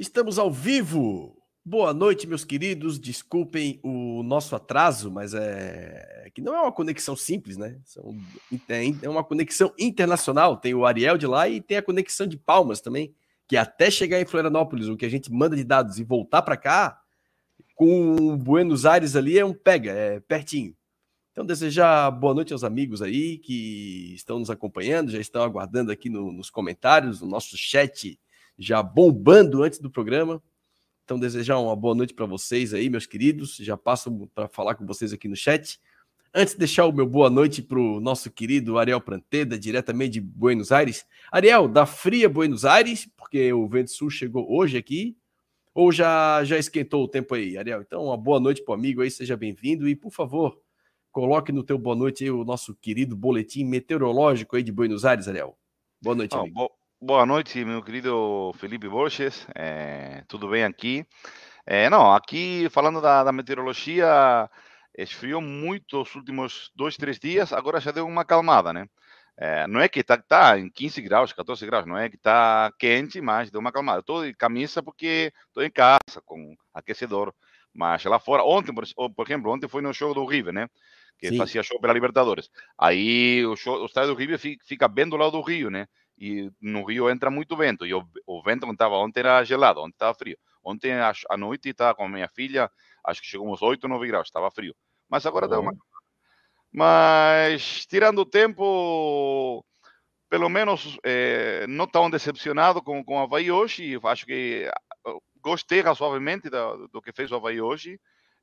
Estamos ao vivo. Boa noite, meus queridos. Desculpem o nosso atraso, mas é que não é uma conexão simples, né? São... É uma conexão internacional. Tem o Ariel de lá e tem a conexão de Palmas também, que até chegar em Florianópolis, o que a gente manda de dados e voltar para cá, com Buenos Aires ali é um pega, é pertinho. Então, desejar boa noite aos amigos aí que estão nos acompanhando, já estão aguardando aqui no, nos comentários, no nosso chat já bombando antes do programa. Então, desejar uma boa noite para vocês aí, meus queridos. Já passo para falar com vocês aqui no chat. Antes de deixar o meu boa noite para o nosso querido Ariel Pranteda, diretamente de Buenos Aires. Ariel, da fria Buenos Aires, porque o vento sul chegou hoje aqui, ou já, já esquentou o tempo aí, Ariel? Então, uma boa noite para o amigo aí, seja bem-vindo. E, por favor, coloque no teu boa noite aí o nosso querido boletim meteorológico aí de Buenos Aires, Ariel. Boa noite, oh, amigo. Boa noite, meu querido Felipe Borges. É, tudo bem aqui? É, não, aqui falando da, da, meteorologia, esfriou muito os últimos dois, três dias, agora já deu uma acalmada, né? É, não é que está tá em 15 graus, 14 graus, não é que está quente, mas deu uma acalmada. Estou de camisa porque estou em casa, com aquecedor. Mas lá fora, ontem, por, por exemplo, ontem foi no show do River, né? Que Sim. fazia show pela Libertadores. Aí o, show, o estádio do River fica bem do lado do Rio, né? E no Rio entra muito vento. E o, o vento que estava ontem era gelado, ontem estava frio. Ontem à noite estava com a minha filha, acho que chegou uns 8, 9 graus, estava frio. Mas agora deu uma. Mas, tirando o tempo, pelo menos é, não tão decepcionado com, com o Havaí hoje. Acho que gostei razoavelmente do, do que fez o Havaí hoje.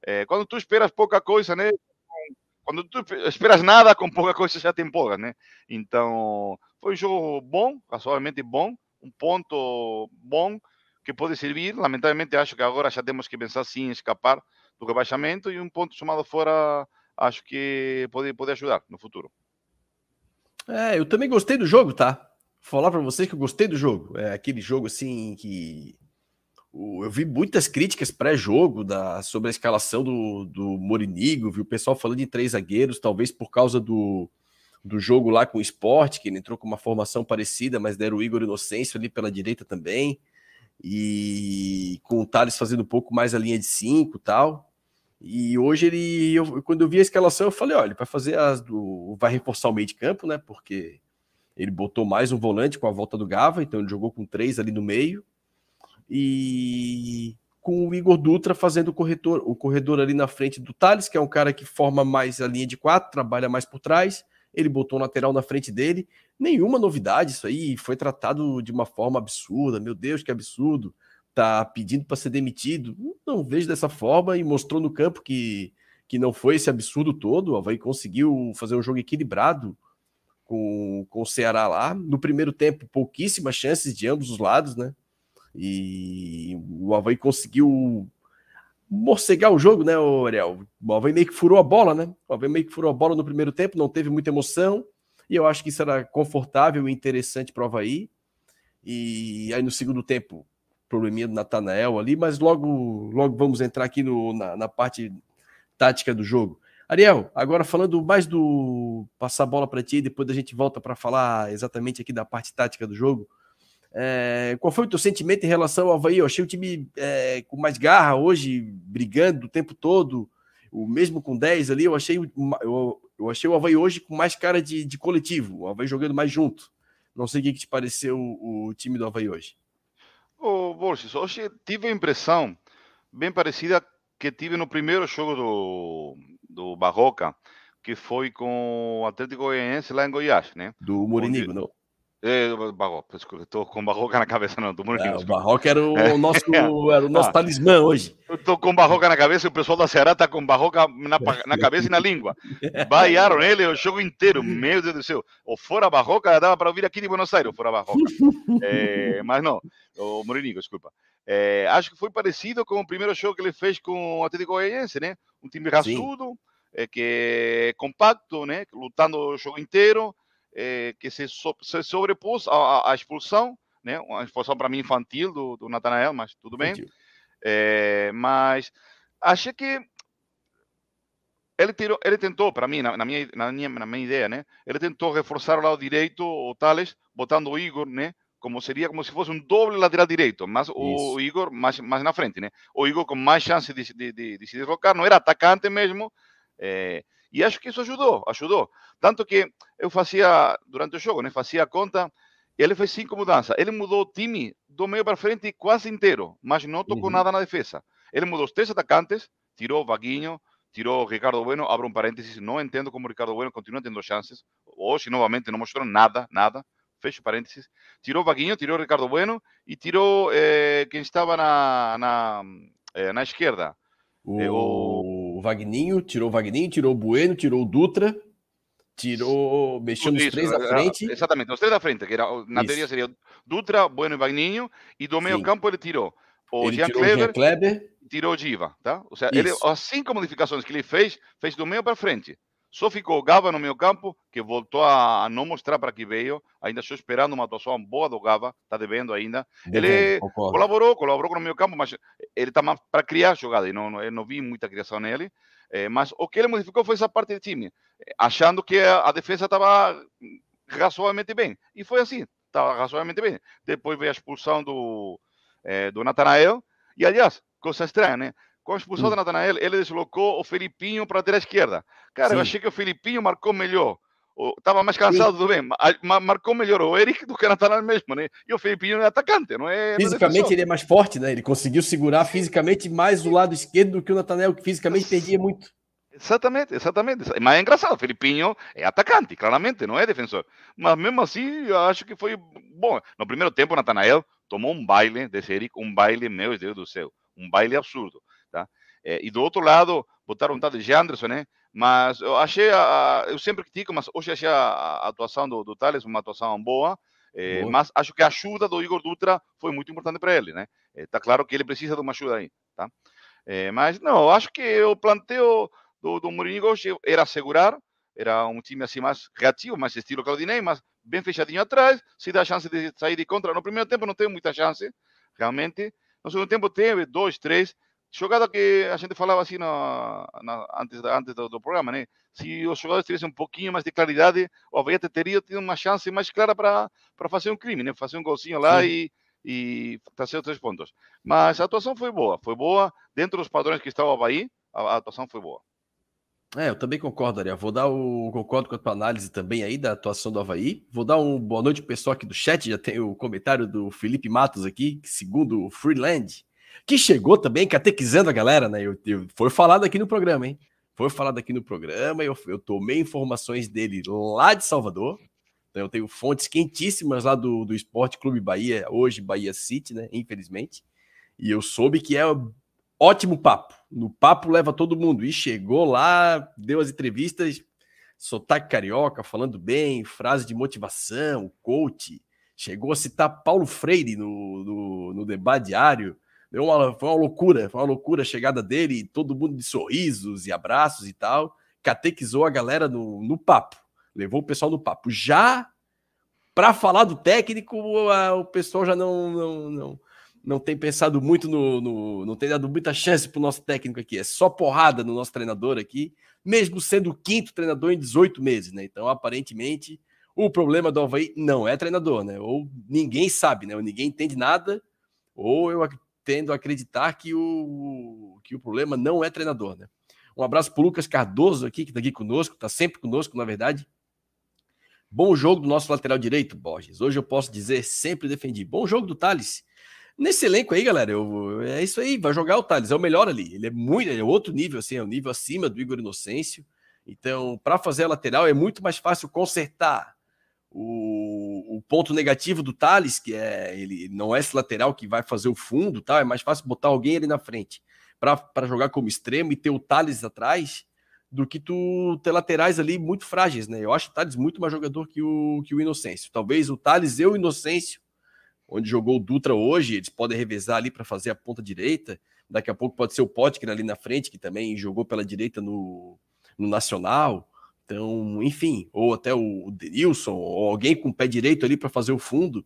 É, quando tu esperas pouca coisa, né? Quando tu esperas nada, com pouca coisa já te empolga, né? Então, foi um jogo bom, razoavelmente bom, um ponto bom que pode servir. Lamentavelmente, acho que agora já temos que pensar sim em escapar do rebaixamento e um ponto somado fora, acho que pode, pode ajudar no futuro. É, eu também gostei do jogo, tá? Vou falar para vocês que eu gostei do jogo. É aquele jogo assim que eu vi muitas críticas pré-jogo da, sobre a escalação do, do Morinigo, vi o pessoal falando de três zagueiros, talvez por causa do, do jogo lá com o esporte, que ele entrou com uma formação parecida, mas deram o Igor Inocêncio ali pela direita também. E com o Thales fazendo um pouco mais a linha de cinco tal. E hoje ele, eu, quando eu vi a escalação, eu falei: olha, ele vai fazer as do. vai reforçar o meio de campo, né? Porque ele botou mais um volante com a volta do Gava, então ele jogou com três ali no meio. E com o Igor Dutra fazendo o corredor, o corredor ali na frente do Thales, que é um cara que forma mais a linha de quatro, trabalha mais por trás ele botou o lateral na frente dele. Nenhuma novidade, isso aí foi tratado de uma forma absurda. Meu Deus, que absurdo. Tá pedindo para ser demitido. Não vejo dessa forma e mostrou no campo que, que não foi esse absurdo todo. O Havaí conseguiu fazer um jogo equilibrado com, com o Ceará lá. No primeiro tempo, pouquíssimas chances de ambos os lados, né? E o Havaí conseguiu morcegar o jogo, né, Ariel? O Havaí meio que furou a bola, né? O Havaí meio que furou a bola no primeiro tempo, não teve muita emoção, e eu acho que isso era confortável e interessante para o Havaí. E aí no segundo tempo, probleminha do Natanael ali, mas logo, logo vamos entrar aqui no, na, na parte tática do jogo. Ariel, agora falando mais do passar a bola para ti, depois a gente volta para falar exatamente aqui da parte tática do jogo. É, qual foi o teu sentimento em relação ao Havaí? Eu achei o time é, com mais garra hoje, brigando o tempo todo, o mesmo com 10 ali, eu achei, eu, eu achei o Havaí hoje com mais cara de, de coletivo, o Havaí jogando mais junto. Não sei o que, que te pareceu o, o time do Havaí hoje. Ô, Borges, hoje tive a impressão bem parecida que tive no primeiro jogo do, do Barroca, que foi com o Atlético Goianiense lá em Goiás, né? Do Murinigo, não? É, Barroca, estou com Barroca na cabeça, não, do Muriquinho. É, o Barroca era o, é. nosso, era o nosso ah, talismã hoje. Eu estou com Barroca na cabeça e o pessoal da Ceará está com Barroca na, na cabeça e na língua. Baiaram ele o jogo inteiro, meu Deus do céu. O fora Barroca dava para ouvir aqui de Buenos Aires, fora Barroca. É, mas não, o Mourinho, desculpa. É, acho que foi parecido com o primeiro jogo que ele fez com o Atlético Goianiense, né? Um time raçudo, é, que é compacto, né? Lutando o jogo inteiro é, que se, so, se sobrepôs à, expulsão, né? Uma expulsão para mim infantil do, do Natanael, mas tudo bem. É, mas achei que ele, tirou, ele tentou, para mim, na, na, minha, na, minha, na minha ideia, né? Ele tentou reforçar o lado direito, o Thales, botando o Igor, né? como seria como se fosse um doble lateral direito, mas o Igor mais, mais na frente, né? O Igor com mais chance de, de, de, de se deslocar, não era atacante mesmo, é, e acho que isso ajudou, ajudou. Tanto que eu fazia, durante o jogo, né, fazia a conta, e ele fez cinco mudanças. Ele mudou o time do meio para frente quase inteiro, mas não tocou uhum. nada na defesa. Ele mudou os três atacantes, tirou o Vaguinho, tirou o Ricardo Bueno, abro um parênteses, não entendo como o Ricardo Bueno continua tendo chances. Hoje, novamente, não mostrou nada, nada. Fecho parênteses. Tirou o Vaguinho, tirou o Ricardo Bueno e tirou eh, quem estava na, na, eh, na esquerda. O... Eh, o... o Vagninho, tirou o Vagninho, tirou o Bueno, tirou o Dutra tirou, mexeu nos três da frente. Exatamente, os três da frente, que era, na Isso. teoria seria Dutra, Bueno e Vagninho, e do meio Sim. campo ele tirou o ele Jean, Kleber, Jean Kleber, tirou o Giva, tá? Ou seja, ele, as cinco modificações que ele fez, fez do meio para frente. Só ficou o Gava no meio campo, que voltou a não mostrar para que veio, ainda estou esperando uma atuação boa do Gava, está devendo ainda. Ele concordo. colaborou, colaborou com o meio campo, mas ele está mais para criar jogada, e não, eu não vi muita criação nele. É, mas o que ele modificou foi essa parte do time, achando que a, a defesa estava razoavelmente bem. E foi assim, estava razoavelmente bem. Depois veio a expulsão do, é, do Natanael, e aliás, coisa estranha, né? Com a expulsão hum. do Natanael, ele deslocou o Felipinho para a esquerda. Cara, Sim. eu achei que o Felipinho marcou melhor estava mais cansado, Sim. tudo bem, mas marcou melhor o Eric do que o Natanael mesmo, né? E o Felipinho é atacante, não é? Fisicamente ele é mais forte, né? Ele conseguiu segurar fisicamente mais o lado esquerdo do que o Natanael, que fisicamente perdia muito. Exatamente, exatamente. Mas é engraçado, o Felipinho é atacante, claramente, não é defensor. Mas mesmo assim, eu acho que foi bom. No primeiro tempo, o Natanael tomou um baile desse Eric, um baile, meu Deus do céu, um baile absurdo? É, e do outro lado, botaram um tal de Anderson, né? Mas eu achei, a, eu sempre critico, mas hoje achei a, atuação do, do Thales uma atuação boa, é, mas acho que a ajuda do Igor Dutra foi muito importante para ele, né? Está claro que ele precisa de uma ajuda aí, tá? Mas não, acho que o planteio do, do Mourinho hoje era segurar, era um time assim mais reativo, mais estilo Claudinei, mas bem fechadinho atrás, se dá chance de sair de contra. No primeiro tempo não teve muita chance, realmente. No segundo tempo teve dois, três, jogada que a gente falava assim na, na, antes, antes do, do, programa, né? Se os jogadores tivessem um pouquinho mais de claridade, o Havaí teria tido uma chance mais clara para fazer um crime, né? Fazer um golzinho lá Sim. e, e trazer os três pontos. Mas a atuação foi boa, foi boa. Dentro dos padrões que estava o Havaí, a, a atuação foi boa. É, eu também concordo, Ariel. Vou dar o. Concordo com a tua análise também aí da atuação do Havaí. Vou dar um boa noite pro pessoal aqui do chat. Já tem o comentário do Felipe Matos aqui, que segundo o Freeland, que chegou também catequizando a galera, né? Eu, eu, foi falado aqui no programa, hein? Foi falado aqui no programa, eu, eu tomei informações dele lá de Salvador. Então eu tenho fontes quentíssimas lá do, do Esporte Clube Bahia, hoje Bahia City, né? Infelizmente. E eu soube que é ótimo papo. No papo leva todo mundo. E chegou lá, deu as entrevistas, sotaque carioca, falando bem, frase de motivação, coach. Chegou a citar Paulo Freire no, no, no debate diário. Deu uma, foi uma loucura, foi uma loucura a chegada dele, todo mundo de sorrisos e abraços e tal. Catequizou a galera no, no papo, levou o pessoal no papo. Já para falar do técnico, a, o pessoal já não, não, não, não tem pensado muito no, no, não tem dado muita chance para o nosso técnico aqui. É só porrada no nosso treinador aqui, mesmo sendo o quinto treinador em 18 meses, né? Então, aparentemente, o problema do Havaí não é treinador, né? Ou ninguém sabe, né? Ou ninguém entende nada, ou eu tendo a acreditar que o, que o problema não é treinador, né? Um abraço para o Lucas Cardoso aqui, que está aqui conosco, está sempre conosco, na verdade. Bom jogo do nosso lateral direito, Borges. Hoje eu posso dizer, sempre defendi. Bom jogo do Thales. Nesse elenco aí, galera, eu, é isso aí, vai jogar o Thales, é o melhor ali. Ele é muito, é outro nível, assim, é um nível acima do Igor Inocêncio. Então, para fazer a lateral é muito mais fácil consertar o, o, ponto negativo do Thales, que é ele não é esse lateral que vai fazer o fundo, tá? é mais fácil botar alguém ali na frente para jogar como extremo e ter o Thales atrás do que tu ter laterais ali muito frágeis, né? Eu acho o Thales muito mais jogador que o, que o Inocêncio. Talvez o Thales e o Inocêncio, onde jogou o Dutra hoje, eles podem revezar ali para fazer a ponta direita. Daqui a pouco pode ser o Potker ali na frente, que também jogou pela direita no, no Nacional. Então, enfim, ou até o Denilson, ou alguém com o pé direito ali para fazer o fundo,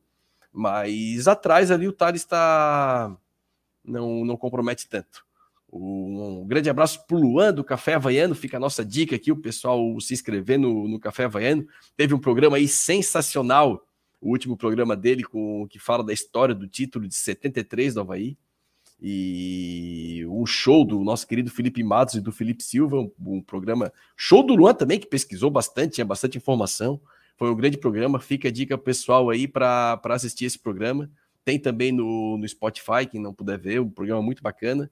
mas atrás ali o Thales está. Não, não compromete tanto. Um grande abraço para o Luan do Café Havaiano. Fica a nossa dica aqui, o pessoal se inscrever no, no Café Havaiano. Teve um programa aí sensacional o último programa dele com que fala da história do título de 73 do Havaí. E um show do nosso querido Felipe Matos e do Felipe Silva, um, um programa. Show do Luan também, que pesquisou bastante, tinha bastante informação. Foi um grande programa. Fica a dica pessoal aí para assistir esse programa. Tem também no, no Spotify, quem não puder ver, um programa muito bacana.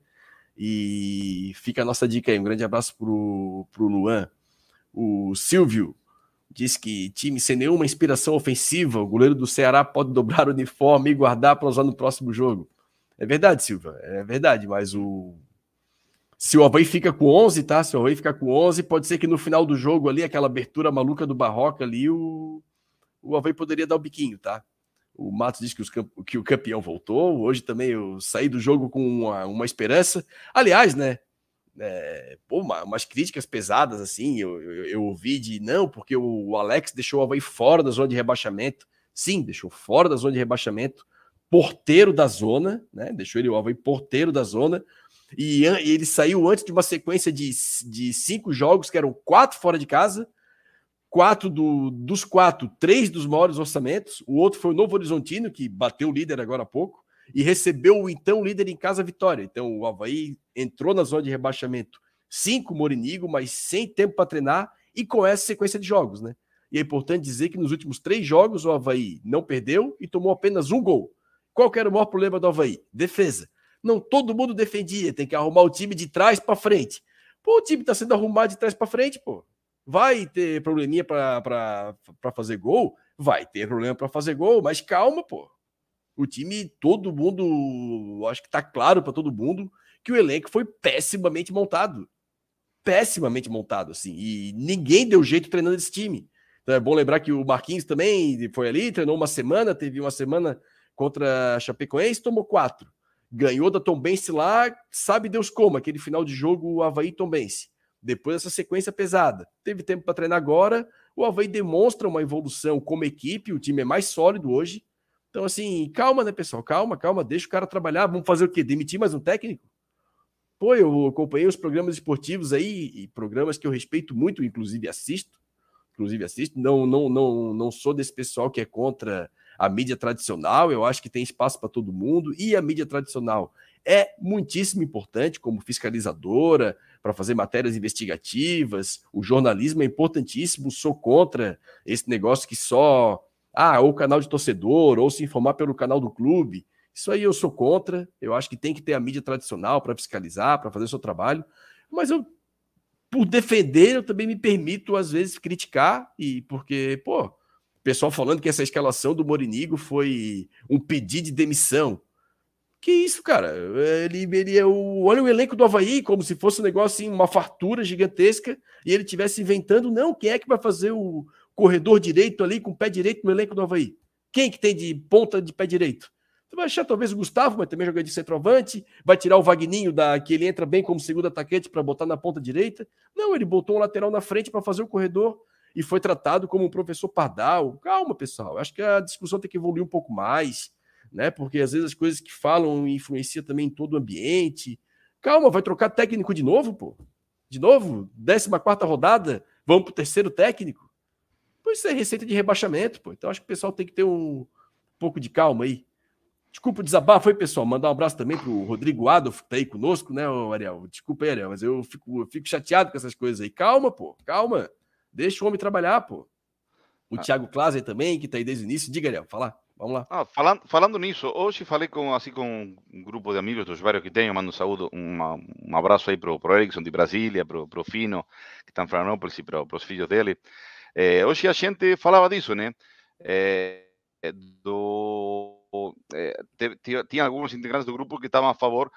E fica a nossa dica aí. Um grande abraço pro, pro Luan. O Silvio diz que time sem nenhuma inspiração ofensiva, o goleiro do Ceará pode dobrar o uniforme e guardar para usar no próximo jogo. É verdade, Silva, é verdade, mas o se o Havaí fica com 11, tá? Se o Havaí ficar com 11, pode ser que no final do jogo ali, aquela abertura maluca do Barroca ali, o, o Havaí poderia dar o biquinho, tá? O Matos diz que, os, que o campeão voltou. Hoje também eu saí do jogo com uma, uma esperança. Aliás, né? É, pô, uma, umas críticas pesadas assim. Eu, eu, eu, ouvi de não, porque o Alex deixou o Havaí fora da zona de rebaixamento. Sim, deixou fora da zona de rebaixamento. Porteiro da zona, né? Deixou ele o Havaí porteiro da zona. E, e ele saiu antes de uma sequência de, de cinco jogos, que eram quatro fora de casa quatro do, dos quatro, três dos maiores orçamentos. O outro foi o Novo Horizontino, que bateu o líder agora há pouco, e recebeu o então líder em casa Vitória. Então o Havaí entrou na zona de rebaixamento cinco Morinigo, mas sem tempo para treinar e com essa sequência de jogos, né? E é importante dizer que nos últimos três jogos o Havaí não perdeu e tomou apenas um gol. Qual era o maior problema do Havaí? Defesa. Não todo mundo defendia, tem que arrumar o time de trás para frente. Pô, o time está sendo arrumado de trás para frente, pô. Vai ter probleminha para fazer gol? Vai ter problema para fazer gol, mas calma, pô. O time, todo mundo, acho que tá claro para todo mundo que o elenco foi pessimamente montado. Pessimamente montado, assim. E ninguém deu jeito treinando esse time. Então é bom lembrar que o Marquinhos também foi ali, treinou uma semana, teve uma semana contra a Chapecoense, tomou quatro. Ganhou da Tombense lá, sabe Deus como, aquele final de jogo, o Havaí Tombense depois dessa sequência pesada. Teve tempo para treinar agora, o Havaí demonstra uma evolução como equipe, o time é mais sólido hoje. Então, assim, calma, né, pessoal? Calma, calma, deixa o cara trabalhar. Vamos fazer o quê? Demitir mais um técnico? Pô, eu acompanhei os programas esportivos aí, e programas que eu respeito muito, inclusive assisto. Inclusive assisto. Não, não, não, não sou desse pessoal que é contra a mídia tradicional. Eu acho que tem espaço para todo mundo. E a mídia tradicional é muitíssimo importante como fiscalizadora, para fazer matérias investigativas. O jornalismo é importantíssimo. Sou contra esse negócio que só ah, ou canal de torcedor, ou se informar pelo canal do clube. Isso aí eu sou contra. Eu acho que tem que ter a mídia tradicional para fiscalizar, para fazer o seu trabalho. Mas eu, por defender, eu também me permito, às vezes, criticar, e porque, pô, pessoal falando que essa escalação do Morinigo foi um pedido de demissão. Que isso, cara? Ele, ele é o. Olha o elenco do Havaí, como se fosse um negócio assim, uma fartura gigantesca, e ele estivesse inventando, não, quem é que vai fazer o corredor direito ali com o pé direito no elenco do Havaí? Quem que tem de ponta de pé direito? Você vai achar talvez o Gustavo, mas também joga de centroavante, vai tirar o Vagninho da que ele entra bem como segundo atacante para botar na ponta direita. Não, ele botou um lateral na frente para fazer o corredor e foi tratado como um professor pardal. Calma, pessoal. Acho que a discussão tem que evoluir um pouco mais né? Porque às vezes as coisas que falam influenciam também em todo o ambiente. Calma, vai trocar técnico de novo, pô? De novo? 14 quarta rodada, vamos pro terceiro técnico? Pois isso é receita de rebaixamento, pô. Então acho que o pessoal tem que ter um pouco de calma aí. Desculpa o desabafo aí, pessoal. Mandar um abraço também pro Rodrigo Adolfo, que tá aí conosco, né, Ariel? Desculpa aí, Ariel, mas eu fico, eu fico chateado com essas coisas aí. Calma, pô, calma. Deixa o homem trabalhar, pô. O ah. Thiago Klaser também, que tá aí desde o início. Diga, Ariel, falar. Vamos lá. Ah, falando, falando nisso, hoje falei com, assim, com um grupo de amigos dos vários que tenho, mando um saúdo, uma, um abraço aí pro, pro Erickson de Brasília, pro, pro Fino, que está em Florianópolis, e pro, pros filhos dele. É, hoje a gente falava disso, né? É, do, é, tinha alguns integrantes do grupo que estavam a favor.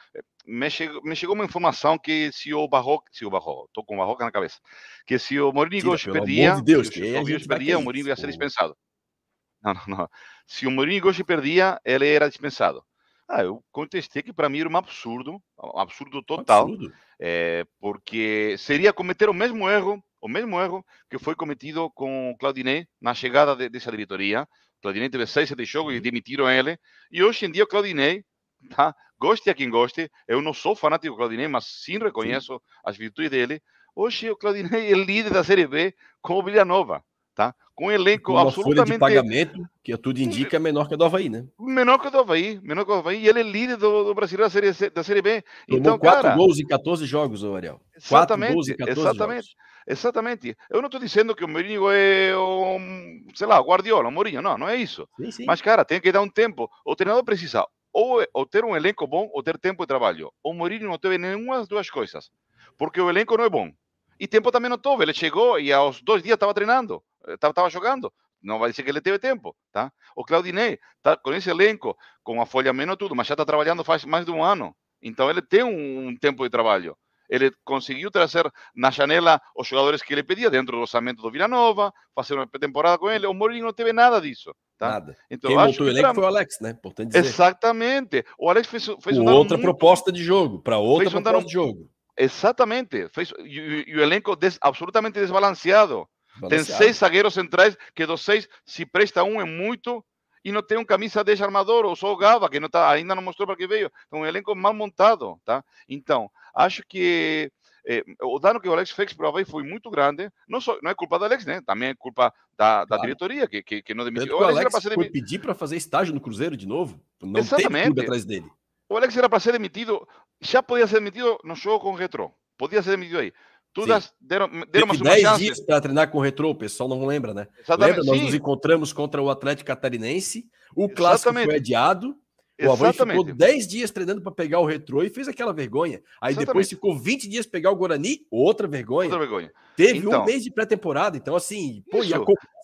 Me chegou, me chegou uma informação que se o Barroca, se o Barroca, estou com o Barroca na cabeça, que se o Mourinho perdia, de Deus, se o perdia, o Mourinho ia ser dispensado. Não, não, não. Se o Mourinho hoje perdia, ele era dispensado. Ah, eu contestei que para mim era um absurdo, um absurdo total, absurdo. É, porque seria cometer o mesmo erro, o mesmo erro que foi cometido com o Claudinei na chegada de, dessa diretoria. O Claudinei teve seis, sete jogos e demitiram ele. E hoje em dia o Claudinei, tá? Goste a quem goste, eu não sou fanático do Claudinei, mas sim reconheço sim. as virtudes dele. Hoje o Claudinei é líder da Série B com o Villanova. tá? Com um elenco uma absolutamente. Folha de pagamento, que tudo indica, é menor que a do Havaí, né? Menor que a do Havaí, menor que a do Havaí. E ele é líder do, do Brasileiro da Série, C, da série B. Tomou então, 4 cara, gols em 14 jogos, Ariel. Exatamente, gols em 14 exatamente. Jogos. Exatamente. Eu não estou dizendo que o Mourinho é um, sei lá, Guardiola, o Mourinho. Não, não é isso. Sim, sim. Mas, cara, tem que dar um tempo. O treinador precisa ou, ou ter um elenco bom ou ter tempo de trabalho. O Mourinho não teve nenhuma das duas coisas. Porque o elenco não é bom. E tempo também não teve. Ele chegou e aos dois dias estava treinando, estava jogando. Não vai dizer que ele teve tempo, tá? O Claudinei está com esse elenco, com a folha menos tudo, mas já está trabalhando faz mais de um ano. Então ele tem um, um tempo de trabalho. Ele conseguiu trazer na janela os jogadores que ele pedia dentro do orçamento do Vila Nova, fazer uma temporada com ele. O Mourinho não teve nada disso. Tá? Nada. Então, Quem montou o elenco foi o Alex, né? Importante dizer. Exatamente. O Alex fez, fez um outra muito... proposta de jogo, para outra proposta um... de jogo. Exatamente. Fez, e, e o elenco des, absolutamente desbalanceado. Tem seis zagueiros centrais que dos seis, se presta um é muito e não tem um camisa 10 armador, ou só o Gava, que não tá, ainda não mostrou para que veio. Então, um elenco mal montado, tá? Então, acho que eh, o dano que o Alex fez para o Havaí foi muito grande. Não, só, não é culpa do Alex, né? Também é culpa da, da claro. diretoria, que, que, que não demitiu. O Alex, Alex foi pedir para fazer estágio no Cruzeiro de novo. Não Exatamente. teve atrás dele. O Alex era para ser demitido, já podia ser demitido no jogo com o Retro. Podia ser demitido aí. Todas deram, deram uma 10 dias para treinar com o Retro, o pessoal não lembra, né? Exatamente, lembra? Nós nos encontramos contra o Atlético Catarinense, o clássico Exatamente. foi adiado, o Havaí ficou 10 dias treinando para pegar o Retro e fez aquela vergonha. Aí Exatamente. depois ficou 20 dias pegar o Guarani, outra vergonha. Outra vergonha. Teve então, um mês de pré-temporada, então assim, pô, e a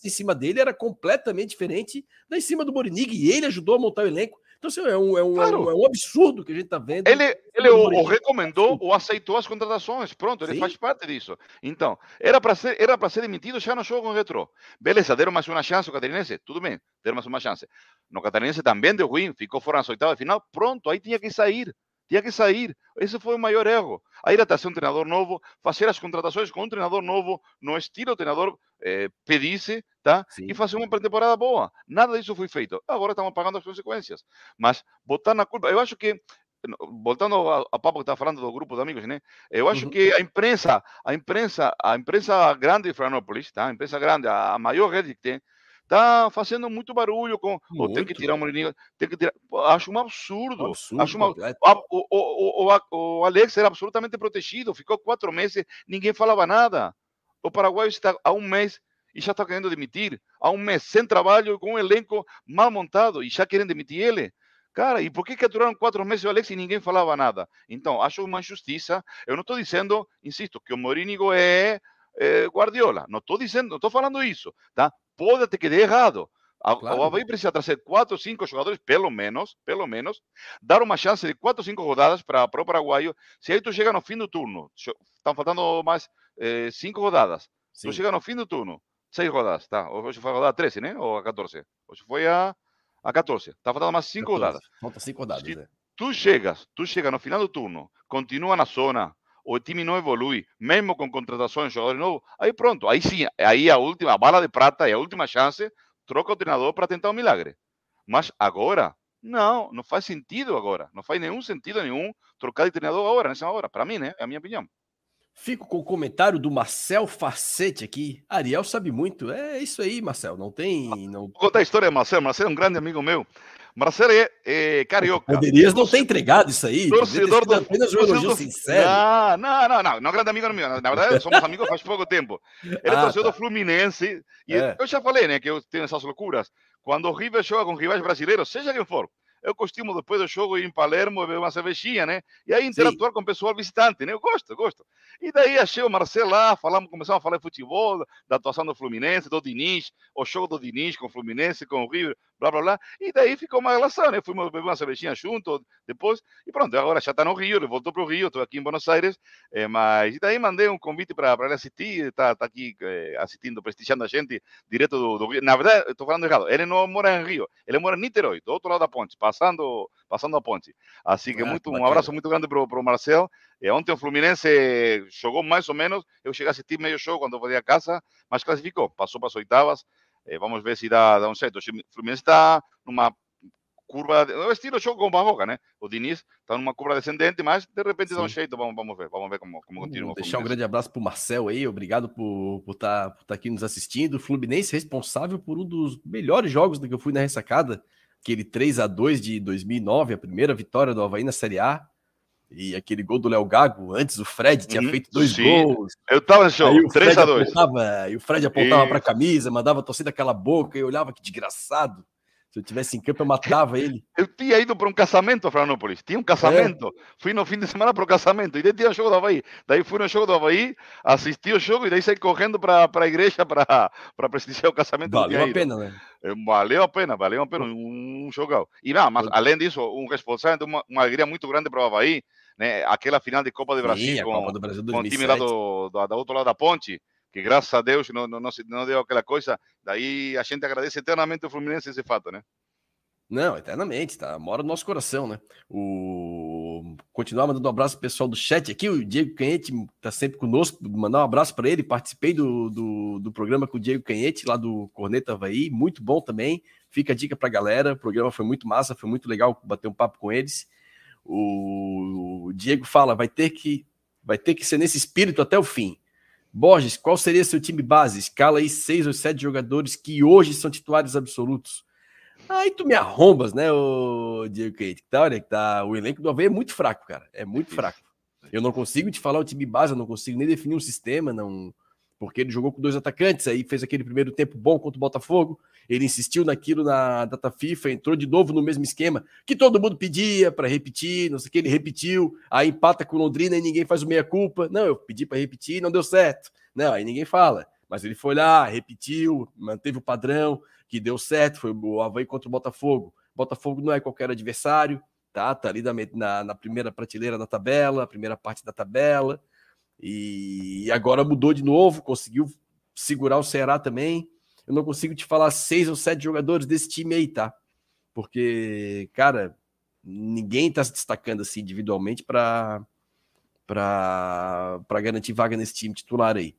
em cima dele era completamente diferente da em cima do Morinig, e ele ajudou a montar o elenco. Então, assim, é um, é um, claro. é um, absurdo que a gente está vendo. Ele, ele o, o, recomendou ou aceitou as contratações. Pronto, ele Sim. faz parte disso. Então, era para ser, era para ser demitido já no jogo com o Retro. Beleza, deram mais uma chance ao Catarinense? Tudo bem, deram mais uma chance. No Catarinense também deu ruim, ficou fora nas oitavas de final. Pronto, aí tinha que sair. Tinha que sair. Esse foi o maior erro. Aí era trazer um treinador novo, fazer as contratações com um treinador novo, no estilo treinador eh, pedisse, tá? Sim. E fazer uma pré-temporada boa. Nada disso foi feito. Agora estamos pagando as consequências. Mas botar na culpa. Eu acho que voltando ao, papo que está falando do grupo de amigos, né? Eu acho uhum. que a imprensa, a imprensa, a imprensa grande de Florianópolis, tá? A imprensa grande, a maior rede que tem, tá fazendo muito barulho com muito. Tem que tirar o Mourinho, tem que tirar. Acho um absurdo. absurdo acho uma, o, o, o, o, Alex era absolutamente protegido, ficou quatro meses, ninguém falava nada. O Paraguai está há um mês e já está querendo demitir, há um mês sem trabalho, com um elenco mal montado e já querem demitir ele. Cara, e por que, que duraram quatro meses o Alex e ninguém falava nada? Então, acho uma injustiça. Eu não estou dizendo, insisto, que o Mourinho é, é Guardiola. Não estou dizendo, não estou falando isso, tá? Pode até que dê errado. Claro. O Havaí precisa trazer quatro cinco jogadores, pelo menos, pelo menos, dar uma chance de quatro cinco rodadas para o paraguaio. Se aí tu chega no fim do turno, estão faltando mais eh, cinco rodadas. Sim. Tu chega no fim do turno, seis rodadas, tá? Hoje foi a rodada 13, né? Ou a 14? Hoje foi a, a 14. Está faltando mais cinco 14. rodadas. Falta cinco rodadas, Se é. Tu chegas, tu chega no final do turno, continua na zona, o time não evolui, mesmo com contratações de jogadores novos, aí pronto, aí sim, aí a última a bala de prata e a última chance, troca o treinador para tentar um milagre. Mas agora, não, não faz sentido agora, não faz nenhum sentido nenhum trocar de treinador agora, nessa hora, para mim, né? É a minha opinião. Fico com o comentário do Marcel Facete aqui. Ariel sabe muito. É isso aí, Marcel. Não tem. Não... Vou contar a história, Marcel. Marcel é um grande amigo meu. Marcelo é, é carioca. Poderias não ter entregado isso aí. Torcedor do apenas um elogio sincero. Não, não, não, não, não, grande amigo meu. Na verdade, somos amigos faz pouco tempo. Ele é ah, torcedor tá. do Fluminense. E é. eu já falei, né, que eu tenho essas loucuras. Quando o River joga com rivais brasileiros, seja quem for, eu costumo depois do jogo ir em Palermo beber uma cervejinha, né? E aí interatuar Sim. com o pessoal visitante, né? Eu gosto, eu gosto. E daí achei o Marcelo lá, falamos, começamos a falar de futebol, da atuação do Fluminense, do Diniz, o jogo do Diniz com o Fluminense, com o River, blá blá blá. E daí ficou uma relação, né? Fomos beber uma cervejinha junto depois. E pronto, agora já está no Rio, ele voltou para o Rio, estou aqui em Buenos Aires. É, mas e daí mandei um convite para ele assistir, está tá aqui é, assistindo, prestigiando a gente direto do, do Rio. Na verdade, estou falando errado, ele não mora em Rio, ele mora em Niterói, do outro lado da ponte, passando, passando a ponte. Assim que ah, muito, um abraço muito grande para o Marcel. E ontem o Fluminense jogou mais ou menos. Eu cheguei a assistir meio jogo quando fui a casa, mas classificou, passou para as oitavas. Eh, vamos ver se dá, dá um certo. O Fluminense está numa curva, é o estilo jogo com o Barroca, né? O Diniz está numa curva descendente, mas de repente Sim. dá um jeito, vamos, vamos ver, vamos ver como, como continua. Vou deixar um grande abraço para o Marcel aí, obrigado por estar por tá, tá aqui nos assistindo. O Fluminense responsável por um dos melhores jogos que eu fui na ressacada, aquele 3 a 2 de 2009, a primeira vitória do Havaí na Série A. E aquele gol do Léo Gago, antes o Fred tinha uhum, feito dois sim. gols. Eu tava no show, 3x2. E o Fred apontava para a camisa, mandava a torcida aquela boca e olhava que desgraçado. Se eu tivesse em campo, eu matava ele. Eu tinha ido para um casamento, Florianópolis. Tinha um casamento. É. Fui no fim de semana para o casamento. E daí tinha o jogo do Havaí. Daí fui no jogo do Havaí, assisti o jogo e daí saí correndo para a igreja para prestigiar o casamento. Valeu a pena, né? Eh, valeu a pena, valeu a pena. Um, jogão. E não, mas além disso, um responsável, uma, uma alegria muito grande para o Havaí. Né? Aquela final de Copa do Brasil, Sim, com, do Brasil com o time lá do, do, do outro lado da ponte que graças a Deus não, não, não deu aquela coisa. Daí a gente agradece eternamente o Fluminense esse fato, né? Não, eternamente, tá? Mora no nosso coração, né? O... Continuar mandando um abraço pro pessoal do chat aqui. O Diego Canhete tá sempre conosco. Mandar um abraço para ele. Participei do, do, do, programa com o Diego Canhete, lá do Corneta Havaí. Muito bom também. Fica a dica pra galera. O programa foi muito massa, foi muito legal bater um papo com eles. O Diego fala: vai ter que, vai ter que ser nesse espírito até o fim. Borges, qual seria seu time base? Escala aí seis ou sete jogadores que hoje são titulares absolutos. Aí tu me arrombas, né, o Diego Kate? Tá, olha, que tá, o elenco do Havaí é muito fraco, cara. É muito fraco. Eu não consigo te falar o time base, eu não consigo nem definir um sistema, não. Porque ele jogou com dois atacantes, aí fez aquele primeiro tempo bom contra o Botafogo. Ele insistiu naquilo na data FIFA, entrou de novo no mesmo esquema que todo mundo pedia para repetir, não sei o que, ele repetiu, aí empata com Londrina e ninguém faz o meia-culpa. Não, eu pedi para repetir, não deu certo. Não, aí ninguém fala. Mas ele foi lá, repetiu, manteve o padrão, que deu certo, foi o Havaí contra o Botafogo. Botafogo não é qualquer adversário, tá? Tá ali na, na primeira prateleira da tabela, primeira parte da tabela. E agora mudou de novo, conseguiu segurar o Ceará também eu não consigo te falar seis ou sete jogadores desse time aí, tá? Porque, cara, ninguém tá se destacando assim individualmente para para garantir vaga nesse time titular aí.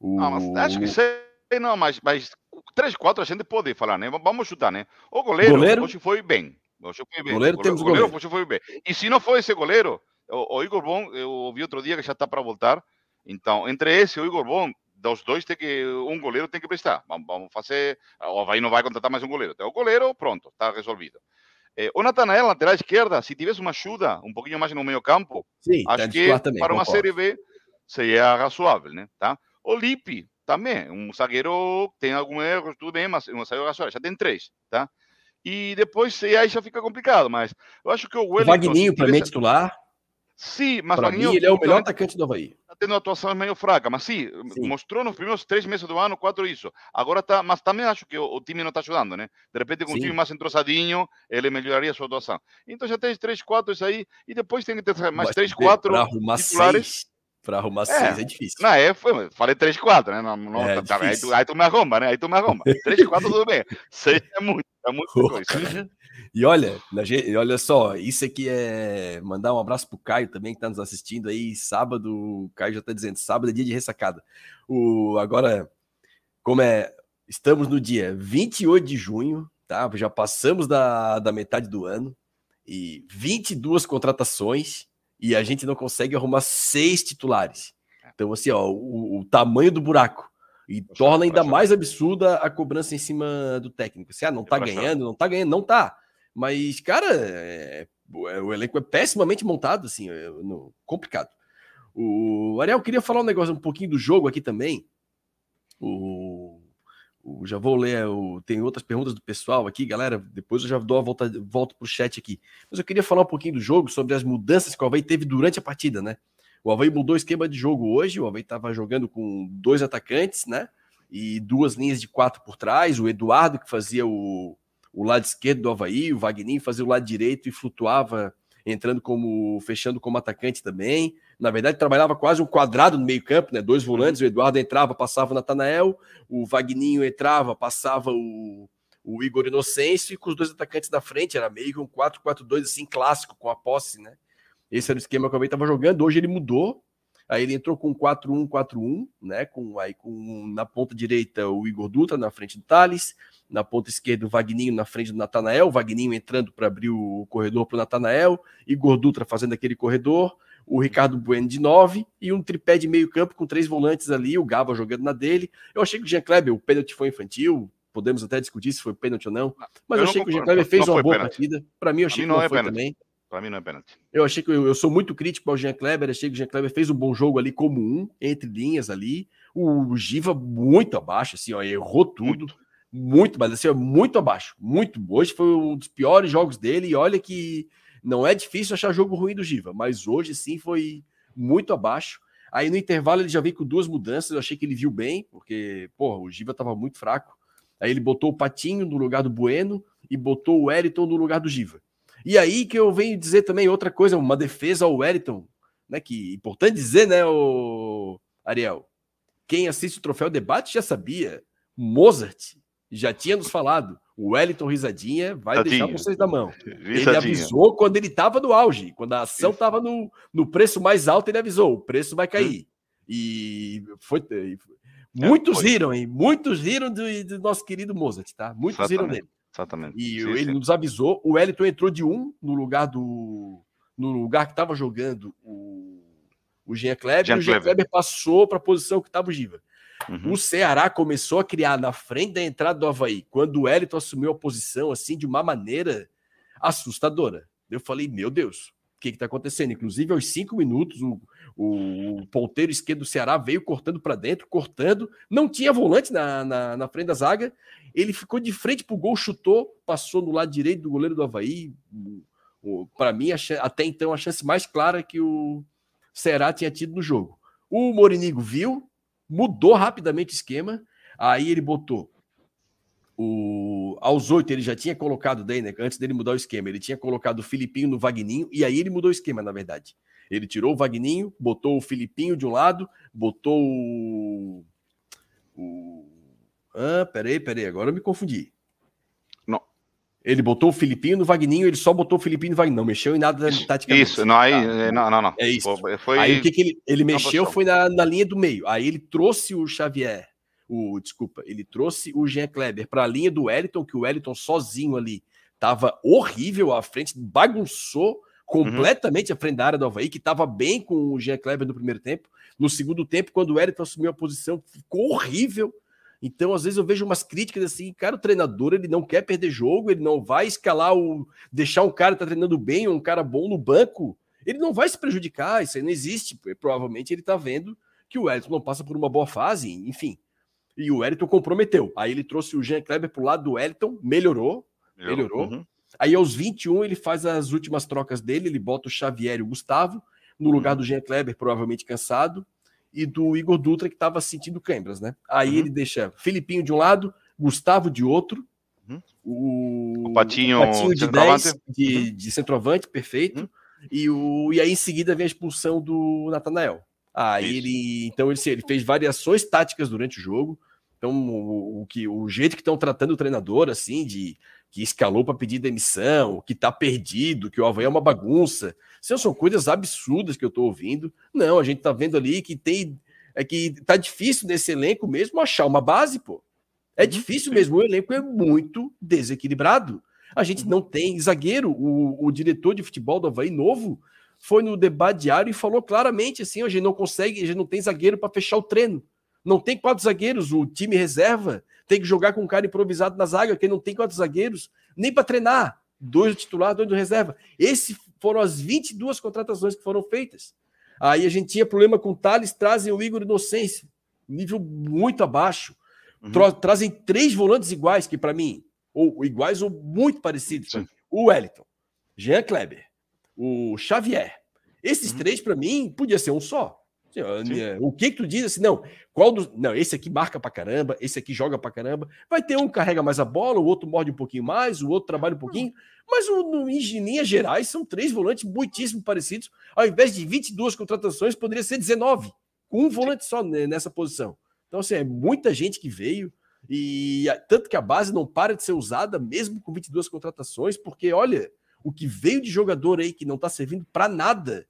O... Ah, mas acho que sei, não, mas, mas 3, 4 a gente pode falar, né? Vamos chutar, né? O goleiro, goleiro? hoje foi bem. Hoje foi bem. Goleiro, temos goleiro, goleiro. Hoje foi bem. E se não for esse goleiro, o, o Igor Bom, eu ouvi outro dia que já está para voltar. Então, entre esse e o Igor Bom, dos dois tem que um goleiro tem que prestar. Vamos, fazer. O Havaí não vai contratar mais um goleiro. Tem o goleiro, pronto, está resolvido. Eh, o Natanael, lateral esquerda, se tivesse uma ajuda um pouquinho mais no meio campo, Sim, acho que também, para uma concordo. Série B seria razoável, né? Tá? O Lipe também, um zagueiro tem alguns erros, tudo bem, mas um zagueiro razoável, já tem três, tá? E depois aí já fica complicado, mas eu acho que o Wellington... O Vagninho, para mim, titular. Sim, mas mim ele é o melhor atacante do Havaí. Está tendo uma atuação meio fraca, mas sim, sim, mostrou nos primeiros três meses do ano, quatro isso. Agora tá, mas também acho que o, o time não está ajudando, né? De repente, com sim. um time mais entrosadinho, ele melhoraria a sua atuação. Então já tem três, quatro isso aí, e depois tem que ter mais três, quatro titulares. Seis. Para arrumar é, seis é difícil. Não, é, foi, falei três, quatro, né? Não, não, é tá, aí, tu, aí tu me arromba, né? Aí tu me arromba. três, quatro, tudo bem. Seis é muito, é muito coisa. Né? E olha, olha só, isso aqui é mandar um abraço pro Caio também que está nos assistindo aí. Sábado, o Caio já está dizendo, sábado é dia de ressacada. O agora, como é, estamos no dia 28 de junho, tá? Já passamos da, da metade do ano e 22 contratações e a gente não consegue arrumar seis titulares. Então, assim, ó, o, o tamanho do buraco. E torna ainda mais absurda a cobrança em cima do técnico. Se ah, não tá ganhando, não tá ganhando, não tá. Mas, cara, é, é, o elenco é pessimamente montado, assim, é, complicado. O Ariel queria falar um negócio um pouquinho do jogo aqui também. O já vou ler, tem outras perguntas do pessoal aqui, galera. Depois eu já dou a volta, volto pro chat aqui. Mas eu queria falar um pouquinho do jogo, sobre as mudanças que o Havaí teve durante a partida, né? O Havaí mudou o esquema de jogo hoje. O Havaí estava jogando com dois atacantes, né? E duas linhas de quatro por trás. O Eduardo, que fazia o, o lado esquerdo do Havaí, o Wagner fazia o lado direito e flutuava, entrando como, fechando como atacante também. Na verdade, trabalhava quase um quadrado no meio-campo, né? Dois volantes, o Eduardo entrava, passava o Natanael, o Wagninho entrava, passava o, o Igor Inocêncio, e com os dois atacantes da frente, era meio que um 4-4-2 assim, clássico, com a posse, né? Esse era o esquema que o Havaí estava jogando. Hoje ele mudou. Aí ele entrou com 4-1-4-1, né? Com, aí com na ponta direita o Igor Dutra na frente do Thales, na ponta esquerda o Vagninho na frente do Natanael, o Vagninho entrando para abrir o corredor para o Natanael, Igor Dutra fazendo aquele corredor, o Ricardo Bueno de 9 e um tripé de meio campo com três volantes ali, o Gava jogando na dele. Eu achei que o Jean Kleber, o pênalti foi infantil, podemos até discutir se foi pênalti ou não, mas eu, eu achei que o Jean Kleber fez uma boa pênalti. partida. Para mim, eu achei que não, não é foi pênalti. também. Para mim não é pênalti. Eu achei que eu, eu, sou muito crítico ao Jean Kleber, achei que o Jean Kleber fez um bom jogo ali como um, entre linhas ali. O Giva muito abaixo, assim, ó, errou tudo. Muito, muito mas assim, ó, muito abaixo. Muito. Hoje foi um dos piores jogos dele e olha que não é difícil achar jogo ruim do Giva, mas hoje sim foi muito abaixo. Aí no intervalo ele já veio com duas mudanças, eu achei que ele viu bem, porque, porra, o Giva tava muito fraco. Aí ele botou o Patinho no lugar do Bueno e botou o Eriton no lugar do Giva. E aí que eu venho dizer também outra coisa, uma defesa ao Wellington, né? Que importante dizer, né, o Ariel? Quem assiste o Troféu Debate já sabia. Mozart já tinha nos falado. O Wellington Risadinha vai Risadinha. deixar vocês na mão. Risadinha. Ele avisou quando ele estava no auge, quando a ação estava no, no preço mais alto, ele avisou: o preço vai cair. Hum. E foi. É, muitos é, riram, hein? Muitos riram do, do, nosso querido Mozart, tá? Muitos Exatamente. riram dele. Exatamente. E sim, ele sim. nos avisou. O Wellington entrou de um no lugar do. No lugar que estava jogando o, o Jean Kleber, Jean e o Jean Kleber, Kleber passou para a posição que estava o Giva. Uhum. O Ceará começou a criar na frente da entrada do Havaí, quando o Wellington assumiu a posição assim de uma maneira assustadora. Eu falei, meu Deus, o que está acontecendo? Inclusive, aos cinco minutos, o, o ponteiro esquerdo do Ceará veio cortando para dentro, cortando, não tinha volante na, na, na, frente da zaga, ele ficou de frente para o gol, chutou, passou no lado direito do goleiro do Havaí. Para mim, até então, a chance mais clara que o Ceará tinha tido no jogo. O Morinigo viu, mudou rapidamente o esquema, aí ele botou o, aos oito ele já tinha colocado daí, né, antes dele mudar o esquema, ele tinha colocado o Filipinho no Vagninho, e aí ele mudou o esquema, na verdade. Ele tirou o Vagninho, botou o Filipinho de um lado, botou o. o ah, peraí, peraí, agora eu me confundi. Ele botou o Filipinho no Vagninho, ele só botou o Filipinho no Vagninho, não mexeu em nada taticamente. Isso, não, aí, tá. não, não, não. É isso. Foi... Aí o que, que ele, ele mexeu foi na, na linha do meio. Aí ele trouxe o Xavier, o desculpa, ele trouxe o Jean Kleber para a linha do Wellington, que o Wellington sozinho ali tava horrível à frente, bagunçou completamente uhum. à frente da área do Havaí, que estava bem com o Jean Kleber no primeiro tempo. No segundo tempo, quando o Eriton assumiu a posição, ficou horrível. Então, às vezes, eu vejo umas críticas assim, cara, o treinador ele não quer perder jogo, ele não vai escalar o. deixar um cara que tá treinando bem, um cara bom no banco. Ele não vai se prejudicar, isso aí não existe. Provavelmente ele tá vendo que o Eriton não passa por uma boa fase, enfim. E o Eriton comprometeu. Aí ele trouxe o Jean Kleber pro lado do Eriton, melhorou, melhorou. Uhum. Aí aos 21 ele faz as últimas trocas dele, ele bota o Xavier e o Gustavo no lugar uhum. do Jean Kleber, provavelmente cansado, e do Igor Dutra que estava sentindo câimbras, né? Aí uhum. ele deixa Filipinho de um lado, Gustavo de outro, uhum. o... o Patinho, o Patinho de 10 de, uhum. de centroavante, perfeito. Uhum. E, o, e aí em seguida vem a expulsão do Natanael. Aí Isso. ele então ele, ele fez variações táticas durante o jogo. Então, o, o, que, o jeito que estão tratando o treinador, assim, de que escalou para pedir demissão, que está perdido, que o Havaí é uma bagunça. São coisas absurdas que eu estou ouvindo. Não, a gente está vendo ali que tem. É que tá difícil nesse elenco mesmo achar uma base, pô. É uhum. difícil mesmo, o elenco é muito desequilibrado. A gente uhum. não tem zagueiro. O, o diretor de futebol do Havaí novo foi no debate diário e falou claramente assim: a gente não consegue, a gente não tem zagueiro para fechar o treino. Não tem quatro zagueiros, o time reserva tem que jogar com um cara improvisado na zaga, que não tem quatro zagueiros, nem para treinar. Dois do titular, dois do reserva. Esses foram as 22 contratações que foram feitas. Aí a gente tinha problema com o Thales, trazem o Igor Inocência, nível muito abaixo. Uhum. Tra trazem três volantes iguais, que para mim, ou iguais ou muito parecidos. Sim. O Wellington, Jean Kleber, o Xavier. Esses uhum. três, para mim, podia ser um só. O que que tu diz assim, não, qual dos, não, esse aqui marca pra caramba, esse aqui joga pra caramba, vai ter um que carrega mais a bola, o outro morde um pouquinho mais, o outro trabalha um pouquinho, mas o, no, em linhas gerais são três volantes muitíssimo parecidos, ao invés de 22 contratações, poderia ser 19, com um volante só nessa posição. Então, assim, é muita gente que veio, e tanto que a base não para de ser usada, mesmo com 22 contratações, porque, olha, o que veio de jogador aí que não tá servindo para nada,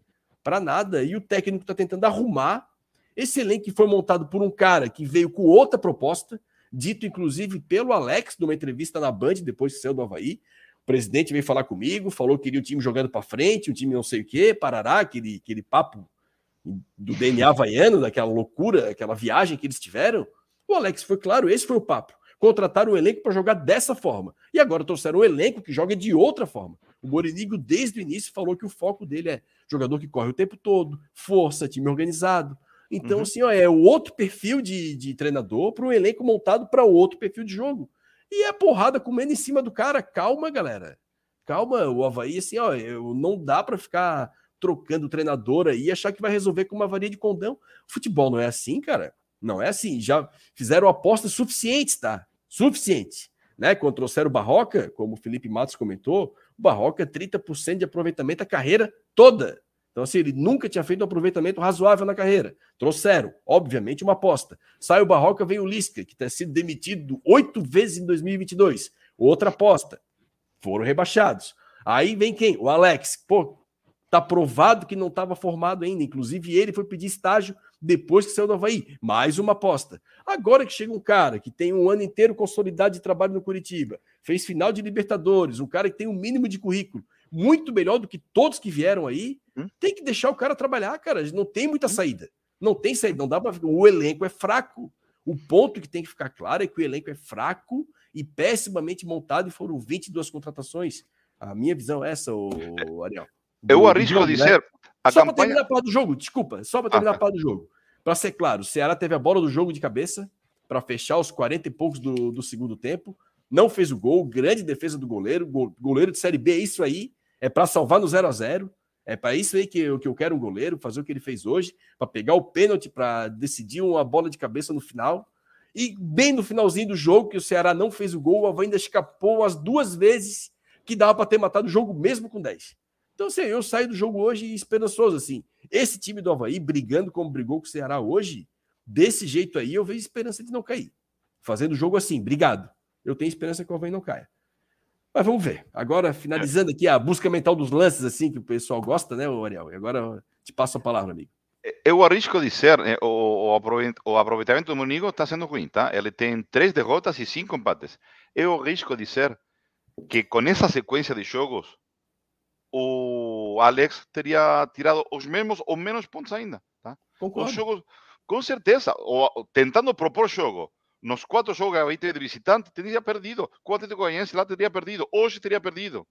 para nada. E o técnico está tentando arrumar esse elenco que foi montado por um cara que veio com outra proposta, dito inclusive pelo Alex, numa entrevista na Band, depois que saiu do Havaí. O presidente veio falar comigo, falou que queria o time jogando para frente, um time não sei o quê, parará, aquele, aquele papo do DNA havaiano, daquela loucura, aquela viagem que eles tiveram. O Alex foi claro, esse foi o papo. Contrataram o elenco para jogar dessa forma. E agora trouxeram um elenco que joga de outra forma. O Morinigo, desde o início, falou que o foco dele é jogador que corre o tempo todo, força, time organizado. Então, uhum. assim, ó, é o outro perfil de, de treinador para um elenco montado para outro perfil de jogo. E é porrada comendo em cima do cara. Calma, galera. Calma, o Havaí, assim, ó, não dá para ficar trocando o treinador aí e achar que vai resolver com uma varia de condão. O futebol não é assim, cara. Não é assim. Já fizeram apostas suficientes, tá? Suficiente. Né? Quando trouxeram o Barroca, como o Felipe Matos comentou, o Barroca 30% de aproveitamento a carreira toda. Então, assim, ele nunca tinha feito um aproveitamento razoável na carreira. Trouxeram, obviamente, uma aposta. Sai o Barroca, vem o Lisca, que está sido demitido oito vezes em 2022. Outra aposta. Foram rebaixados. Aí vem quem? O Alex. Pô, tá provado que não estava formado ainda. Inclusive, ele foi pedir estágio depois que saiu do Havaí. Mais uma aposta. Agora que chega um cara que tem um ano inteiro consolidado de trabalho no Curitiba, fez final de Libertadores, um cara que tem um mínimo de currículo muito melhor do que todos que vieram aí, hum? tem que deixar o cara trabalhar, cara. Não tem muita hum? saída. Não tem saída, não dá para O elenco é fraco. O ponto que tem que ficar claro é que o elenco é fraco e pessimamente montado e foram 22 contratações. A minha visão é essa, o Ariel. Eu arrisco dizer, né? A só campanha... para terminar a parte do jogo, desculpa, só para terminar ah, a parte do jogo. Para ser claro, o Ceará teve a bola do jogo de cabeça para fechar os 40 e poucos do, do segundo tempo. Não fez o gol, grande defesa do goleiro. Goleiro de Série B é isso aí, é para salvar no 0 a 0 É para isso aí que eu, que eu quero um goleiro, fazer o que ele fez hoje, para pegar o pênalti, para decidir uma bola de cabeça no final. E bem no finalzinho do jogo, que o Ceará não fez o gol, o Havaí ainda escapou as duas vezes que dava para ter matado o jogo mesmo com 10. Então, assim, eu saio do jogo hoje esperançoso, assim. Esse time do Havaí, brigando como brigou com o Ceará hoje, desse jeito aí, eu vejo esperança de não cair. Fazendo o jogo assim, obrigado. Eu tenho esperança que o Havaí não caia. Mas vamos ver. Agora, finalizando aqui a busca mental dos lances, assim, que o pessoal gosta, né, Ariel? E agora te passo a palavra, amigo. Eu arrisco dizer, eh, o, o aproveitamento do Monigo está sendo ruim, tá? Ele tem três derrotas e cinco empates. Eu arrisco dizer que com essa sequência de jogos, o Alex teria tirado os mesmos ou menos pontos ainda. Tá? Os jogos, com certeza, ou, tentando propor jogo. Nos quatro jogos havia de visitante, teria perdido. Com o Atlético Goianiense lá teria perdido. Hoje teria perdido.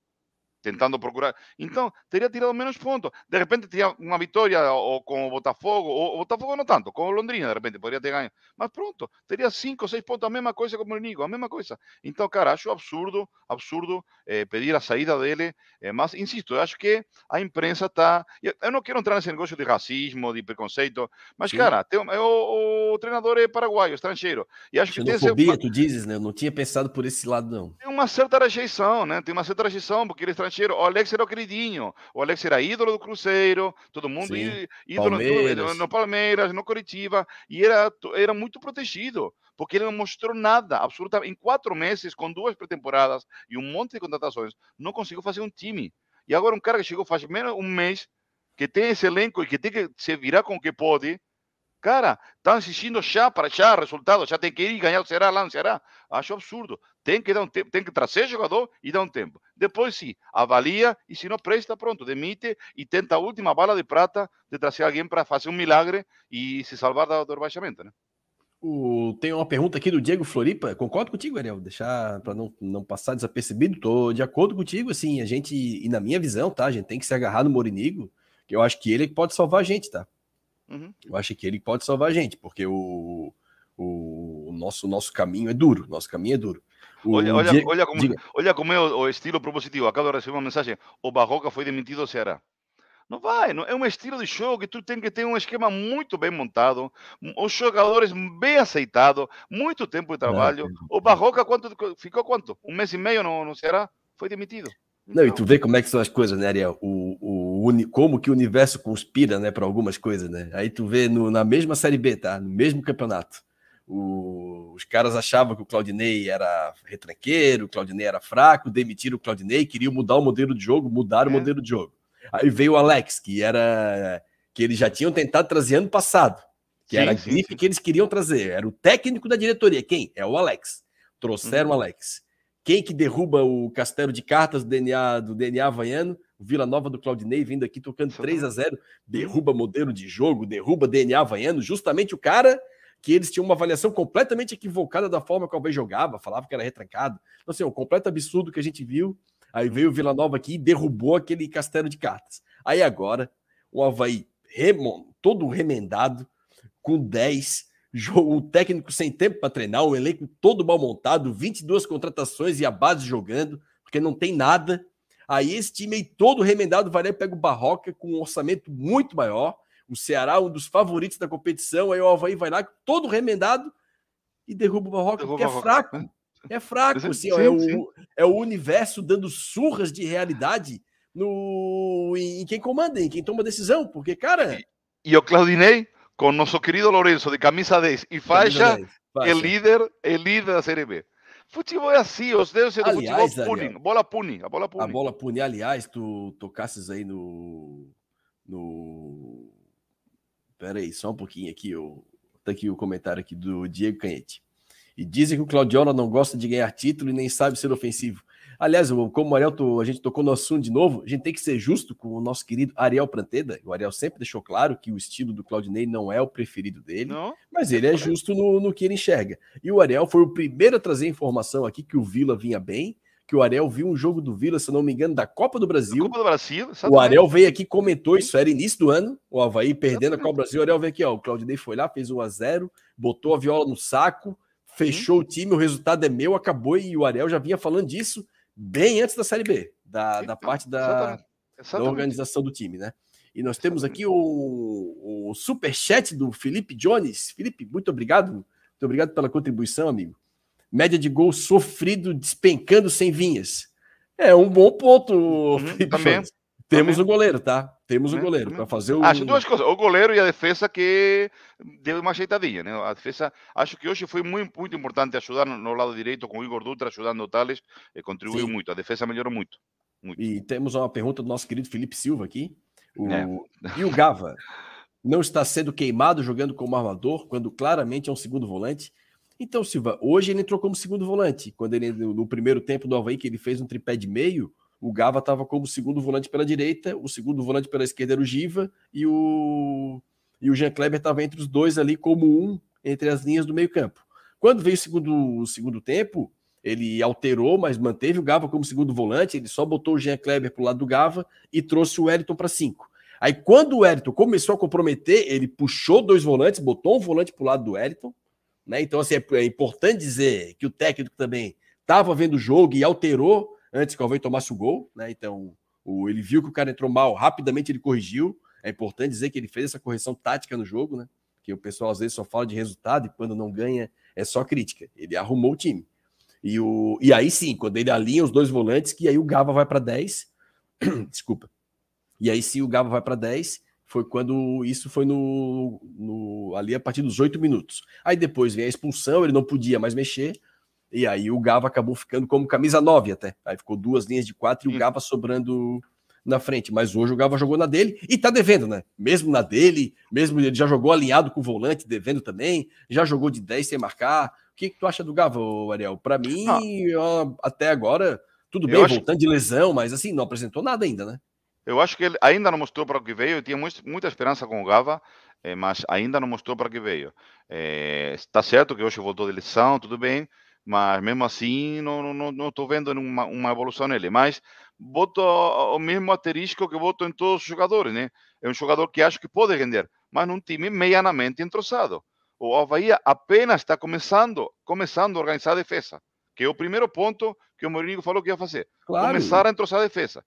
Tentando procurar. Então, teria tirado menos pontos. De repente, teria uma vitória ou com o Botafogo, ou o Botafogo não tanto, com o Londrina, de repente, poderia ter ganho. Mas pronto, teria cinco, seis pontos, a mesma coisa como o Nico, a mesma coisa. Então, cara, acho absurdo, absurdo eh, pedir a saída dele. Eh, mas, insisto, eu acho que a imprensa está. Eu não quero entrar nesse negócio de racismo, de preconceito, mas, Sim. cara, tem, o, o, treinador é paraguaio, estrangeiro. E acho que tem esse, tu dizes, né? Eu não tinha pensado por esse lado, não. Tem uma certa rejeição, né? Tem uma certa rejeição, porque ele é estrangeiro o Alex era o queridinho. O Alex era ídolo do Cruzeiro, todo mundo Sim. ídolo Palmeiras. no Palmeiras, no Curitiba, e era, era muito protegido, porque ele não mostrou nada, absolutamente. Em quatro meses, com duas pré-temporadas e um monte de contratações, não conseguiu fazer um time. E agora um cara que chegou faz menos um mês, que tem esse elenco e que tem que se virar com o que pode, Cara, estão insistindo já para já resultado, já tem que ir ganhar o Ceará lá no Ceará. Acho absurdo. Tem que dar um tempo, tem que trazer jogador e dar um tempo. Depois sim, avalia e se não presta, pronto, demite e tenta a última bala de prata de trazer alguém para fazer um milagre e se salvar do, do rebaixamento, né? O, tem uma pergunta aqui do Diego Floripa. Concordo contigo, Ariel. Deixar para não, não passar desapercebido. Tô de acordo contigo. Assim, a gente, e na minha visão, tá? A gente tem que se agarrar no Morinigo, que eu acho que ele pode salvar a gente, tá? Uhum. Eu acho que ele pode salvar a gente, porque o, o, nosso, nosso caminho é duro. Nosso caminho é duro. Olha, olha, olha, como, olha como é o, o, estilo propositivo. Acabo de receber uma mensagem: o Barroca foi demitido do Ceará. Não vai, não, é um estilo de jogo que tu tem que ter um esquema muito bem montado, os jogadores bem aceitados, muito tempo de trabalho. o Barroca quanto, ficou quanto? Um mês e meio no, no Ceará? Foi demitido. Não, e tu vê como é que são as coisas, né, Ariel? O, o, como que o universo conspira, né, para algumas coisas, né? Aí tu vê no, na mesma Série B, tá? No mesmo campeonato. O, os caras achavam que o Claudinei era retranqueiro, o Claudinei era fraco, demitiram o Claudinei, queriam mudar o modelo de jogo, mudaram é. o modelo de jogo. Aí veio o Alex, que era que eles já tinham tentado trazer ano passado, que sim, era a grife que eles queriam trazer. Era o técnico da diretoria. Quem? É o Alex. Trouxeram o uhum. Alex. Quem que derruba o castelo de cartas do DNA, do DNA havaiano? Vila Nova do Claudinei vindo aqui tocando 3 a 0 derruba modelo de jogo, derruba DNA havaiano, justamente o cara que eles tinham uma avaliação completamente equivocada da forma como ele jogava, falava que era retrancado. Então, assim, um completo absurdo que a gente viu. Aí veio o Vila Nova aqui e derrubou aquele castelo de cartas. Aí agora, o Havaí remon, todo remendado, com 10, o técnico sem tempo para treinar, o elenco todo mal montado, 22 contratações e a base jogando, porque não tem nada. Aí esse time aí todo remendado vai lá e pega o Barroca com um orçamento muito maior. O Ceará, um dos favoritos da competição, aí o Havaí vai lá todo remendado e derruba o Barroca, derruba porque é fraco. Né? É fraco, assim, sim, é, o, é o universo dando surras de realidade no, em, em quem comanda, em quem toma decisão, porque, cara. E, e o Claudinei, com nosso querido Lourenço de camisa 10 e faixa, é líder, é líder da Série B. Futebol é assim, os deuses do aliás, futebol punem, bola pune, a bola pune. A bola pune, aliás, tu tocasses aí no... no... Pera aí, só um pouquinho aqui, o... tá aqui o comentário aqui do Diego Canhete. E dizem que o Claudiola não gosta de ganhar título e nem sabe ser ofensivo. Aliás, como o Ariel, a gente tocou no assunto de novo, a gente tem que ser justo com o nosso querido Ariel Pranteda. O Ariel sempre deixou claro que o estilo do Claudinei não é o preferido dele, não. mas ele é justo no, no que ele enxerga. E o Ariel foi o primeiro a trazer informação aqui que o Vila vinha bem, que o Ariel viu um jogo do Vila, se não me engano, da Copa do Brasil. Copa do Brasil o Ariel veio aqui comentou isso, era início do ano, o Havaí perdendo a Copa do Brasil. O Ariel veio aqui, ó, o Claudinei foi lá, fez 1 a 0 botou a viola no saco, fechou hum. o time, o resultado é meu, acabou, e o Ariel já vinha falando disso bem antes da Série B, da, da parte da, exatamente. Exatamente. da organização do time, né? E nós temos aqui o, o superchat do Felipe Jones. Felipe, muito obrigado. Muito obrigado pela contribuição, amigo. Média de gol sofrido, despencando sem vinhas. É um bom ponto, uhum, Felipe também. Temos um goleiro, tá? Temos um goleiro para fazer o. Acho duas coisas. O goleiro e a defesa que deu uma ajeitadinha, né? A defesa, acho que hoje foi muito, muito importante ajudar no lado direito com o Igor Dutra, ajudando o Thales, e contribuiu Sim. muito. A defesa melhorou muito, muito. E temos uma pergunta do nosso querido Felipe Silva aqui. O... É. E o Gava não está sendo queimado jogando como armador, quando claramente é um segundo volante. Então, Silva, hoje ele entrou como segundo volante. Quando ele, no primeiro tempo do Havaí, que ele fez um tripé de meio, o Gava estava como segundo volante pela direita, o segundo volante pela esquerda era o Giva e o, e o Jean Kleber estava entre os dois ali como um entre as linhas do meio campo. Quando veio o segundo, o segundo tempo, ele alterou, mas manteve o Gava como segundo volante, ele só botou o Jean Kleber para o lado do Gava e trouxe o Wellington para cinco. Aí quando o Wellington começou a comprometer, ele puxou dois volantes, botou um volante para o lado do Wellington, né? Então assim, é, é importante dizer que o técnico também estava vendo o jogo e alterou antes que o Havaí tomasse o gol, né? Então, o, ele viu que o cara entrou mal, rapidamente ele corrigiu. É importante dizer que ele fez essa correção tática no jogo, né? Que o pessoal às vezes só fala de resultado e quando não ganha é só crítica. Ele arrumou o time. E, o, e aí sim, quando ele alinha os dois volantes, que aí o Gava vai para 10. Desculpa. E aí sim o Gava vai para 10. Foi quando isso foi no, no ali a partir dos oito minutos. Aí depois vem a expulsão, ele não podia mais mexer. E aí o Gava acabou ficando como camisa 9 até. Aí ficou duas linhas de quatro e o Gava sobrando na frente. Mas hoje o Gava jogou na dele e tá devendo, né? Mesmo na dele, mesmo ele já jogou alinhado com o volante, devendo também, já jogou de 10 sem marcar. O que, que tu acha do Gava, Ariel? Para mim, ah. ó, até agora, tudo bem, acho... voltando de lesão, mas assim, não apresentou nada ainda, né? Eu acho que ele ainda não mostrou para o que veio. Eu tinha muita esperança com o Gava, eh, mas ainda não mostrou para o que veio. Eh, está certo que hoje voltou de lesão, tudo bem mas mesmo assim não não não estou vendo uma, uma evolução nele. Mas boto o mesmo asterisco que boto em todos os jogadores, né? É um jogador que acho que pode render, mas num time medianamente entrosado. O Havaí apenas está começando, começando a organizar a defesa, que é o primeiro ponto que o Mourinho falou que ia fazer. Claro. Começar a entrosar a defesa.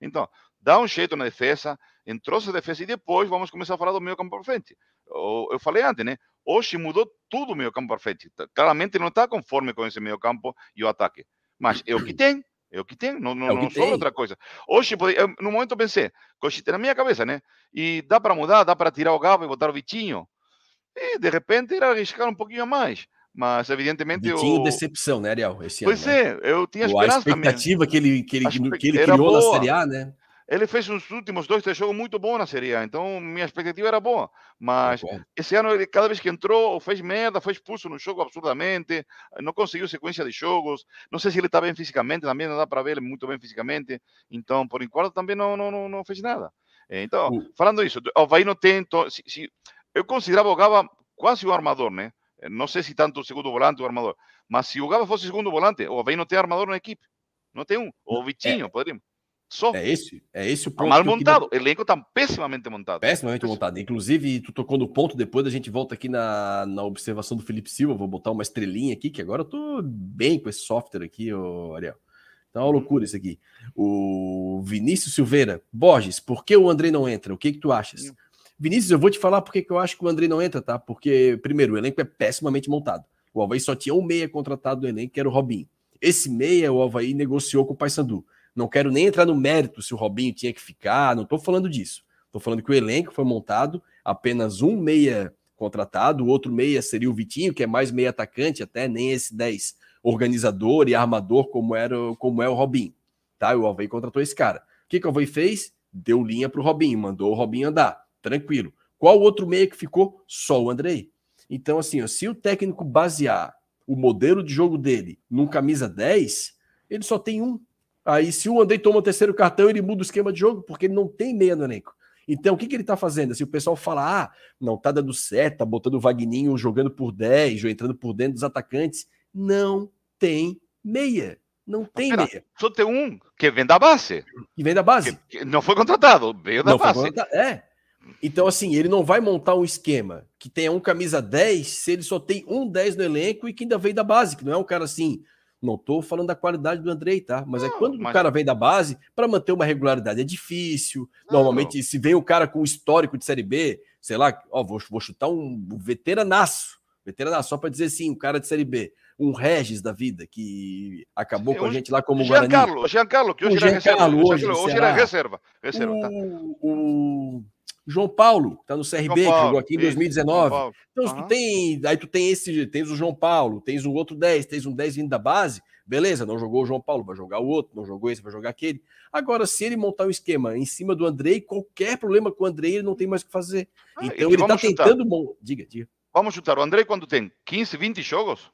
Então, dá um jeito na defesa, entrosa a defesa e depois vamos começar a falar do meio campo para frente. Eu falei antes, né? Hoje mudou tudo o meio campo para frente. Claramente não está conforme com esse meio campo e o ataque. Mas é o que tem. É o que tem, não, não, é não sou outra coisa. Hoje, eu, no momento eu pensei, coxita na minha cabeça, né? E dá para mudar, dá para tirar o Gabo e botar o Vitinho. E de repente ir arriscar um pouquinho mais. Mas evidentemente. Vitinho, decepção, né, Ariel? Esse pois ano, né? é, eu tinha esperança. A expectativa também. que ele, que ele, que ele criou boa. na Série A, né? Ele fez uns últimos dois, três jogos muito bons na Série A, então minha expectativa era boa. Mas esse ano, ele, cada vez que entrou, fez merda, foi expulso no jogo absurdamente, não conseguiu sequência de jogos. Não sei se ele está bem fisicamente, também não dá para ver ele muito bem fisicamente. Então, por enquanto, também não, não, não, não fez nada. Então, falando isso, o Havaí não tem. Se, se, eu considerava o Gaba quase o armador, né? Não sei se tanto o segundo volante ou armador, mas se o Gaba fosse segundo volante, o Havaí não tem armador na equipe. Não tem um. Ou o Vitinho, é. poderíamos. Só. É esse, é esse o ponto. Mal montado. O elenco está pessimamente montado. Pessimamente montado. Inclusive, tu tocou no ponto, depois a gente volta aqui na, na observação do Felipe Silva. Vou botar uma estrelinha aqui, que agora eu tô bem com esse software aqui, ô Ariel. É uma loucura isso aqui. O Vinícius Silveira, Borges, por que o André não entra? O que, que tu achas? Vinícius, eu vou te falar porque que eu acho que o André não entra, tá? Porque, primeiro, o elenco é pessimamente montado. O Havaí só tinha um meia contratado do elenco, que era o Robinho. Esse meia o Havaí negociou com o Paysandu. Não quero nem entrar no mérito se o Robinho tinha que ficar, não estou falando disso. Estou falando que o elenco foi montado, apenas um meia contratado, o outro meia seria o Vitinho, que é mais meia atacante, até nem esse 10 organizador e armador como era como é o Robinho. Tá? O Alvei contratou esse cara. O que, que o Alvei fez? Deu linha para o Robinho, mandou o Robinho andar. Tranquilo. Qual outro meia que ficou? Só o Andrei. Então, assim, ó, se o técnico basear o modelo de jogo dele num camisa 10, ele só tem um. Aí, se o Andrei toma o terceiro cartão, ele muda o esquema de jogo, porque ele não tem meia no elenco. Então, o que, que ele tá fazendo? Se o pessoal fala, ah, não tá dando certo, tá botando o Vagninho jogando por 10, ou entrando por dentro dos atacantes, não tem meia. Não tem Pera, meia. Só tem um que vem da base. Que vem da base. Que, que não foi contratado, veio da não base. É. Então, assim, ele não vai montar um esquema que tenha um camisa 10 se ele só tem um 10 no elenco e que ainda veio da base, que não é um cara assim, não estou falando da qualidade do Andrei, tá? Mas é não, é quando mas... o cara vem da base, para manter uma regularidade é difícil. Não, Normalmente, se vem o cara com histórico de Série B, sei lá, ó, vou, vou chutar um veteranaço, veteranaço, só para dizer assim, um cara de Série B, um Regis da vida, que acabou Sim, com a gente lá como Guarani. Giancarlo, Giancarlo, que hoje, o Giancarlo, hoje, hoje era reserva. reserva o, tá. o João Paulo, tá no CRB, Paulo, jogou aqui em 2019. Então, uhum. tu tem, aí tu tem esse, tens o João Paulo, tens o outro 10, tens um 10 vindo da base, beleza, não jogou o João Paulo, vai jogar o outro, não jogou esse, vai jogar aquele. Agora, se ele montar um esquema em cima do Andrei, qualquer problema com o Andrei, ele não tem mais o que fazer. Ah, então, ele tá tentando. Bom, diga, diga. Vamos chutar. O Andrei, quando tem 15, 20 jogos,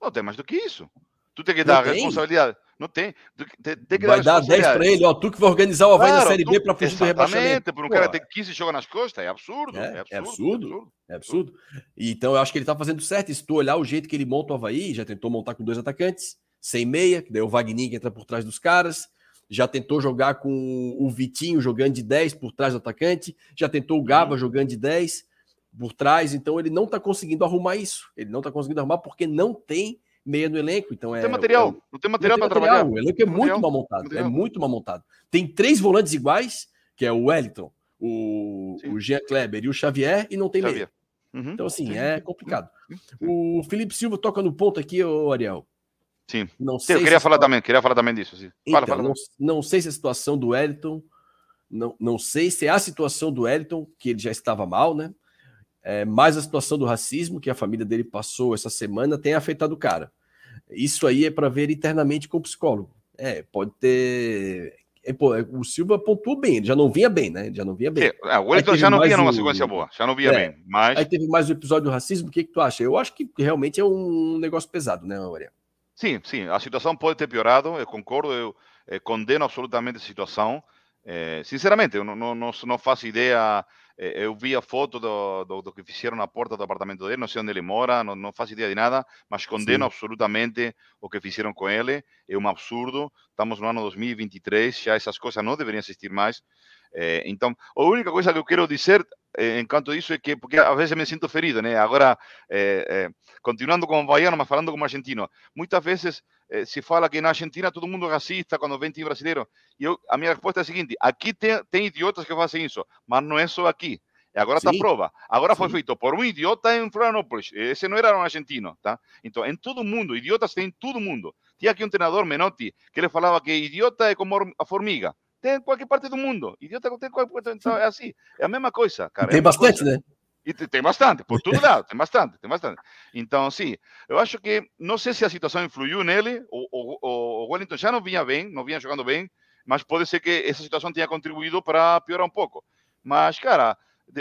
não tem mais do que isso. Tu tem que dar não responsabilidade. Não tem. Tem, tem vai dar, dar 10 para ele, ó. Tu que vai organizar o Havaí claro, na Série B para fugir do rebaixamento. por um cara ter 15 jogos nas costas, é absurdo. É, é, absurdo, é absurdo, é absurdo. É absurdo. Então eu acho que ele tá fazendo certo. E se tu olhar o jeito que ele monta o Havaí, já tentou montar com dois atacantes, sem meia, que daí o Wagner que entra por trás dos caras. Já tentou jogar com o Vitinho jogando de 10 por trás do atacante. Já tentou o Gaba hum. jogando de 10 por trás. Então ele não tá conseguindo arrumar isso. Ele não tá conseguindo arrumar porque não tem meia no elenco. Então não é, tem material, é, não tem material para trabalhar. O elenco é muito mal montado, material. é muito mal montado. Tem três volantes iguais, que é o Wellington, o, o Jean Kleber e o Xavier, e não tem Xavier. meia. Uhum. Então, assim, Sim. é complicado. O Felipe Silva toca no ponto aqui, ô Ariel. Sim. Não sei eu queria falar também, queria falar também disso. Fala, então, fala. Não, não sei se a situação do Wellington, não, não sei se é a situação do Wellington, que ele já estava mal, né? É, mas a situação do racismo que a família dele passou essa semana tem afetado o cara. Isso aí é para ver internamente com o psicólogo. É, pode ter. É, pô, é, o Silva pontuou bem, ele já não vinha bem, né? Ele já não vinha bem. É, o Wellington já não vinha numa sequência boa, já não vinha é, bem. Mas... Aí teve mais o episódio do racismo, o que, que tu acha? Eu acho que realmente é um negócio pesado, né, Maria? Sim, sim, a situação pode ter piorado, eu concordo, eu, eu condeno absolutamente a situação. É, sinceramente, eu não, não, não faço ideia eu vi a foto do, do, do, que fizeram na porta do apartamento dele, não sei onde ele mora, não, não faço ideia de nada, mas condeno Sim. absolutamente o que fizeram com ele, é um absurdo. Estamos no ano 2023, já essas coisas não deveriam existir mais. É, então, a única coisa que eu quero dizer eh, enquanto isso é que, porque a vezes me sinto ferido, né? Agora, eh, eh, continuando como baiano, mas falando como argentino, muitas vezes se fala que na Argentina todo mundo é racista quando vem time brasileiro. E eu, a minha resposta é a seguinte: aqui tem, tem idiotas que fazem isso, mas não é só aqui. Agora está a prova. Agora foi feito por um idiota em Florianópolis. Esse não era um argentino, tá? Então, em todo mundo, idiotas tem em todo mundo. Tinha aqui um treinador, Menotti, que ele falava que idiota é como a formiga. Tem em qualquer parte do mundo. Idiota tem em qualquer parte. Então, é assim. É a mesma coisa, cara. Tem é bastante, coisa. né? E tem bastante, por todo lado, tem bastante, tem bastante. Então, sim, eu acho que, não sei se a situação influiu nele, o, o, o Wellington já não vinha bem, não vinha jogando bem, mas pode ser que essa situação tenha contribuído para piorar um pouco. Mas, cara,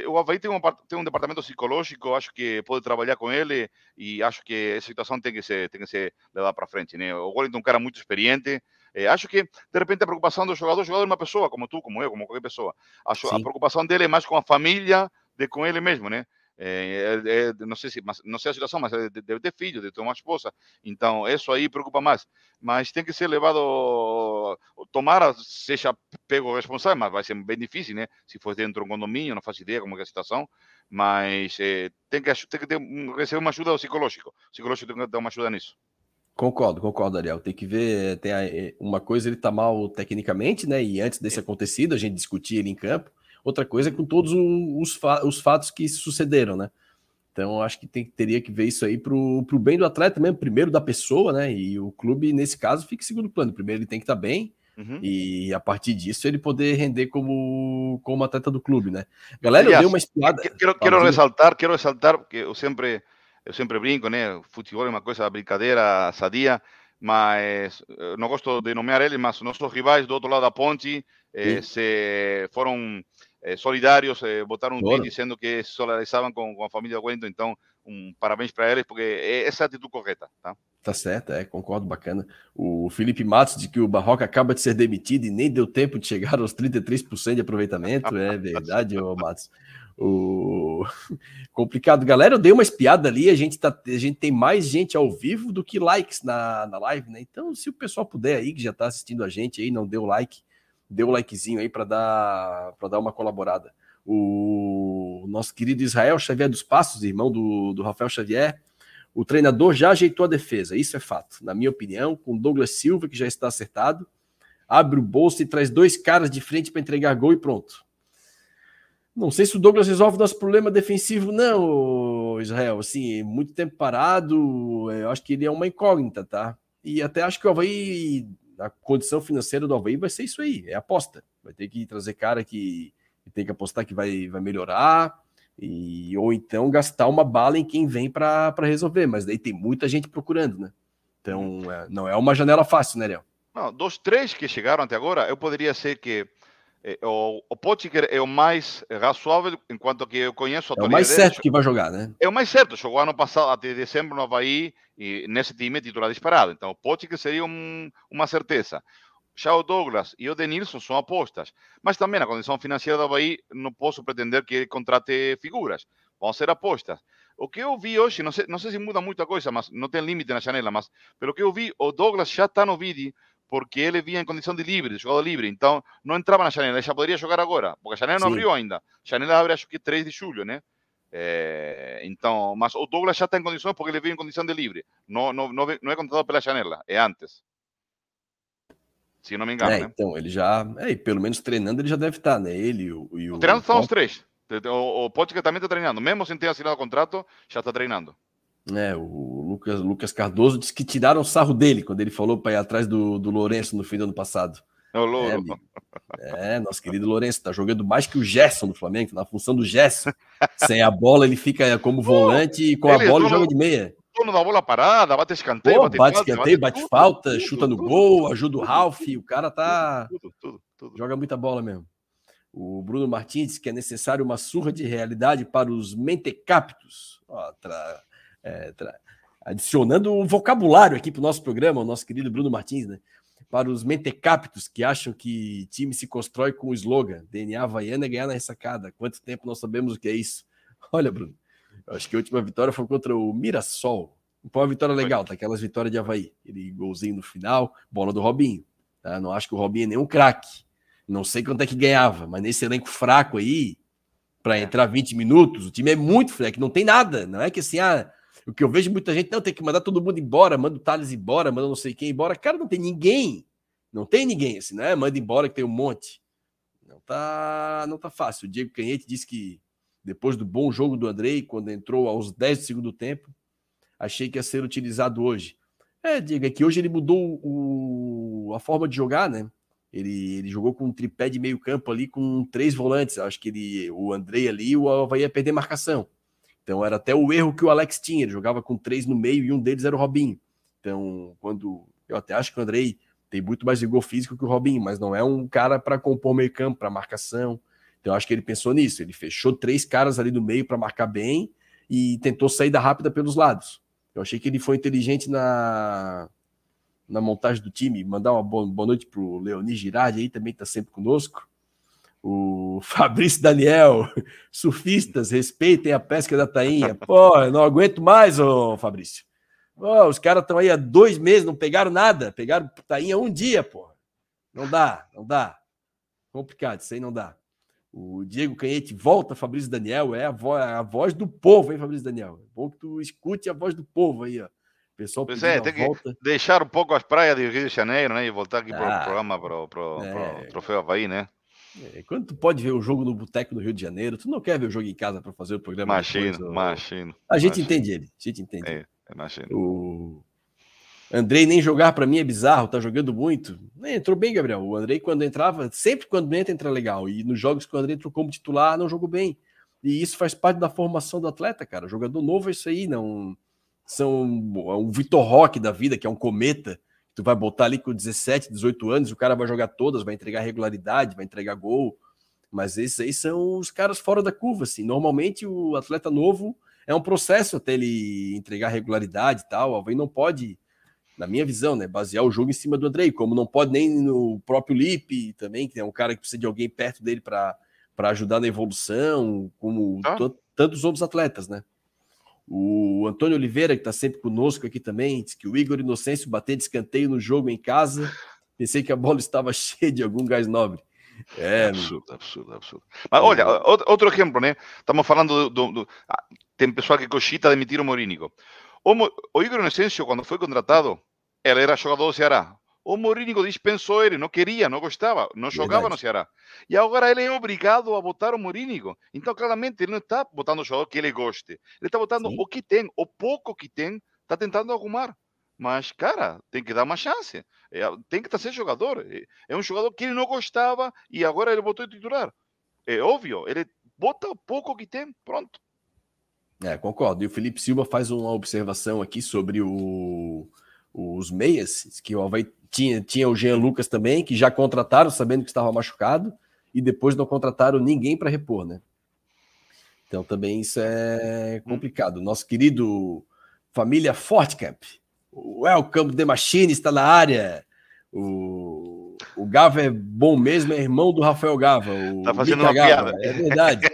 o Havaí tem um, tem um departamento psicológico, acho que pode trabalhar com ele e acho que essa situação tem que ser, tem que ser levada para frente. Né? O Wellington é um cara muito experiente. É, acho que, de repente, a preocupação do jogador, o jogador é uma pessoa, como tu, como eu, como qualquer pessoa. Acho, a preocupação dele é mais com a família do que com ele mesmo, né? É, é, é, não sei se mas, não sei a situação, mas deve ter filho, deve ter uma esposa. Então, isso aí preocupa mais. Mas tem que ser levado. Tomara seja pego responsável, mas vai ser bem difícil, né? Se for dentro de um condomínio, não faço ideia como é a situação. Mas é, tem que, tem que ter, receber uma ajuda psicológica. O psicológico tem que dar uma ajuda nisso. Concordo, concordo, Ariel. Tem que ver, tem uma coisa ele tá mal tecnicamente, né? E antes desse acontecido, a gente discutia ele em campo. Outra coisa é com todos os, fa os fatos que sucederam, né? Então, acho que tem, teria que ver isso aí para o bem do atleta mesmo, primeiro da pessoa, né? E o clube, nesse caso, fica em segundo plano. Primeiro, ele tem que estar tá bem, uhum. e a partir disso, ele poder render como, como atleta do clube, né? Galera, Aliás, eu dei uma espiada. Quero, quero ressaltar, quero ressaltar, porque eu sempre, eu sempre brinco, né? Futebol é uma coisa brincadeira, sadia, mas eh, não gosto de nomear ele, mas nossos rivais do outro lado da ponte eh, se foram eh, solidários, eh, botaram um tweet dizendo que se solidarizavam com, com, a família Wellington, então um parabéns para eles, porque é essa a atitude correta, tá? Tá certo, é, concordo, bacana. O Felipe Matos de que o Barroca acaba de ser demitido e nem deu tempo de chegar aos 33% de aproveitamento, é verdade, ô Matos. O... Complicado, galera. Eu dei uma espiada ali. A gente, tá, a gente tem mais gente ao vivo do que likes na, na live, né? Então, se o pessoal puder aí, que já tá assistindo a gente aí, não deu like, o um likezinho aí para dar para dar uma colaborada. O nosso querido Israel Xavier dos Passos, irmão do, do Rafael Xavier, o treinador já ajeitou a defesa, isso é fato. Na minha opinião, com Douglas Silva, que já está acertado, abre o bolso e traz dois caras de frente para entregar gol e pronto. Não sei se o Douglas resolve nosso problema defensivo, não, Israel. Assim, muito tempo parado, eu acho que ele é uma incógnita, tá? E até acho que o Havaí a condição financeira do Havaí vai ser isso aí, é aposta. Vai ter que trazer cara que, que tem que apostar que vai, vai melhorar, e, ou então gastar uma bala em quem vem para resolver. Mas daí tem muita gente procurando, né? Então é, não é uma janela fácil, né, Léo? Não, dos três que chegaram até agora, eu poderia ser que é, o, o Potker é o mais razoável, enquanto que eu conheço a É o mais certo dele, que vai jogar, né? É o mais certo. Jogou ano passado, até dezembro, no Havaí, e nesse time titular disparado. Então, o Potker seria um, uma certeza. Já o Douglas e o Denilson são apostas. Mas também, a condição financeira do Havaí, não posso pretender que ele contrate figuras. Vão ser apostas. O que eu vi hoje, não sei, não sei se muda muita coisa, mas não tem limite na janela, mas pelo que eu vi, o Douglas já está no vídeo porque ele vinha em condição de livre, de jogador livre, então não entrava na janela, ele já poderia jogar agora, porque a janela não Sim. abriu ainda. A janela abre acho que 3 de julho, né? É, então, mas o Douglas já está em condições porque ele veio em condição de livre. Não, não, não, não é contratado pela janela, é antes. Se não me engano. É, né? Então, ele já, é, pelo menos treinando, ele já deve estar, né? Ele e o. E o treinando estão os três. O, o Potker também está treinando, mesmo sem ter assinado o contrato, já está treinando. É, o Lucas, Lucas Cardoso disse que tiraram sarro dele quando ele falou para ir atrás do, do Lourenço no fim do ano passado. É, é, nosso querido Lourenço tá jogando mais que o Gerson do Flamengo, na função do Gerson. Sem a bola, ele fica como volante e com a bola ele joga de meia. Dono da bola parada, bate escanteio, bate, bate falta, escanteio, bate, bate falta, tudo, chuta no tudo, gol, ajuda o Ralf. O cara tá. Joga muita bola mesmo. O Bruno Martins que é necessário uma surra de realidade para os mentecaptos. Ó, tra é, adicionando um vocabulário aqui para o nosso programa, o nosso querido Bruno Martins, né? Para os mentecaptos que acham que time se constrói com o slogan DNA Havaiana é ganhar na ressacada. Quanto tempo nós sabemos o que é isso? Olha, Bruno, acho que a última vitória foi contra o Mirassol. Foi uma vitória legal, tá? Aquelas vitórias de Havaí. Ele golzinho no final, bola do Robinho. Tá? Não acho que o Robinho é nenhum craque. Não sei quanto é que ganhava, mas nesse elenco fraco aí, para entrar 20 minutos, o time é muito fraco, não tem nada. Não é que assim, ah, o que eu vejo muita gente, não, tem que mandar todo mundo embora, manda o Thales embora, manda não sei quem embora. Cara, não tem ninguém. Não tem ninguém, assim, né? Manda embora que tem um monte. Não tá, não tá fácil. O Diego Canhete disse que depois do bom jogo do Andrei, quando entrou aos 10 do segundo tempo, achei que ia ser utilizado hoje. É, Diego, é que hoje ele mudou o, a forma de jogar, né? Ele, ele jogou com um tripé de meio campo ali com três volantes. Acho que ele, o Andrei ali, o Havaí ia perder marcação. Então era até o erro que o Alex tinha, ele jogava com três no meio e um deles era o Robinho. Então, quando eu até acho que o Andrei tem muito mais vigor físico que o Robinho, mas não é um cara para compor meio campo, para marcação. Então acho que ele pensou nisso. Ele fechou três caras ali no meio para marcar bem e tentou saída rápida pelos lados. Eu achei que ele foi inteligente na, na montagem do time. Mandar uma boa, boa noite para o Leoni Girardi aí, também está sempre conosco. O Fabrício Daniel, surfistas, respeitem a pesca da tainha. Pô, eu não aguento mais, ô Fabrício. Pô, os caras estão aí há dois meses, não pegaram nada. Pegaram tainha um dia, pô. Não dá, não dá. Complicado, isso aí não dá. O Diego Canhete volta, Fabrício Daniel, é a, voz, a voz do povo, hein, Fabrício Daniel? É bom que tu escute a voz do povo aí, ó. Pessoal pois é, tem volta. que deixar um pouco as praias do Rio de Janeiro, né? E voltar aqui ah, para o programa, para o é... Troféu Havaí, né? É, quando tu pode ver o jogo no boteco do Rio de Janeiro, tu não quer ver o jogo em casa para fazer o programa. Machino, depois, machino. A gente entende ele, a gente entende. É, é machino. O Andrei nem jogar para mim é bizarro, tá jogando muito. Entrou bem, Gabriel. O Andrei, quando entrava, sempre quando entra, entra legal. E nos jogos que o Andrei entrou como titular, não jogou bem. E isso faz parte da formação do atleta, cara. O jogador novo é isso aí, não. São um Vitor Roque da vida, que é um cometa. Tu vai botar ali com 17, 18 anos, o cara vai jogar todas, vai entregar regularidade, vai entregar gol. Mas esses aí são os caras fora da curva, assim. Normalmente o atleta novo é um processo até ele entregar regularidade e tal. Alguém não pode na minha visão, né, basear o jogo em cima do Andrei, como não pode nem no próprio Lipe também, que é um cara que precisa de alguém perto dele para ajudar na evolução, como ah. tantos outros atletas, né? O Antônio Oliveira, que está sempre conosco aqui também, diz que o Igor Inocêncio bater de escanteio no jogo em casa. Pensei que a bola estava cheia de algum gás nobre. É, absurdo, absurdo, absurdo. Mas olha, outro exemplo, né? Estamos falando do, do, do, ah, tem pessoal que cogita demitir o Morínico. O, o Igor Inocêncio, quando foi contratado, ele era jogador do Ceará. O Mourinho dispensou ele, não queria, não gostava, não jogava Verdade. no Ceará. E agora ele é obrigado a botar o Mourinho. Então, claramente, ele não está botando o jogador que ele goste. Ele está botando Sim. o que tem, o pouco que tem, está tentando arrumar. Mas, cara, tem que dar uma chance. É, tem que ser jogador. É, é um jogador que ele não gostava e agora ele botou titular. É óbvio, ele bota o pouco que tem, pronto. É, concordo. E o Felipe Silva faz uma observação aqui sobre o os meias, que o Havaí tinha, tinha o Jean Lucas também, que já contrataram sabendo que estava machucado, e depois não contrataram ninguém para repor, né? Então também isso é complicado. Nosso querido família Fortcamp, o Welcome the Machine está na área. O, o Gava é bom mesmo, é irmão do Rafael Gava. O tá fazendo Mica uma Gava. piada. É verdade.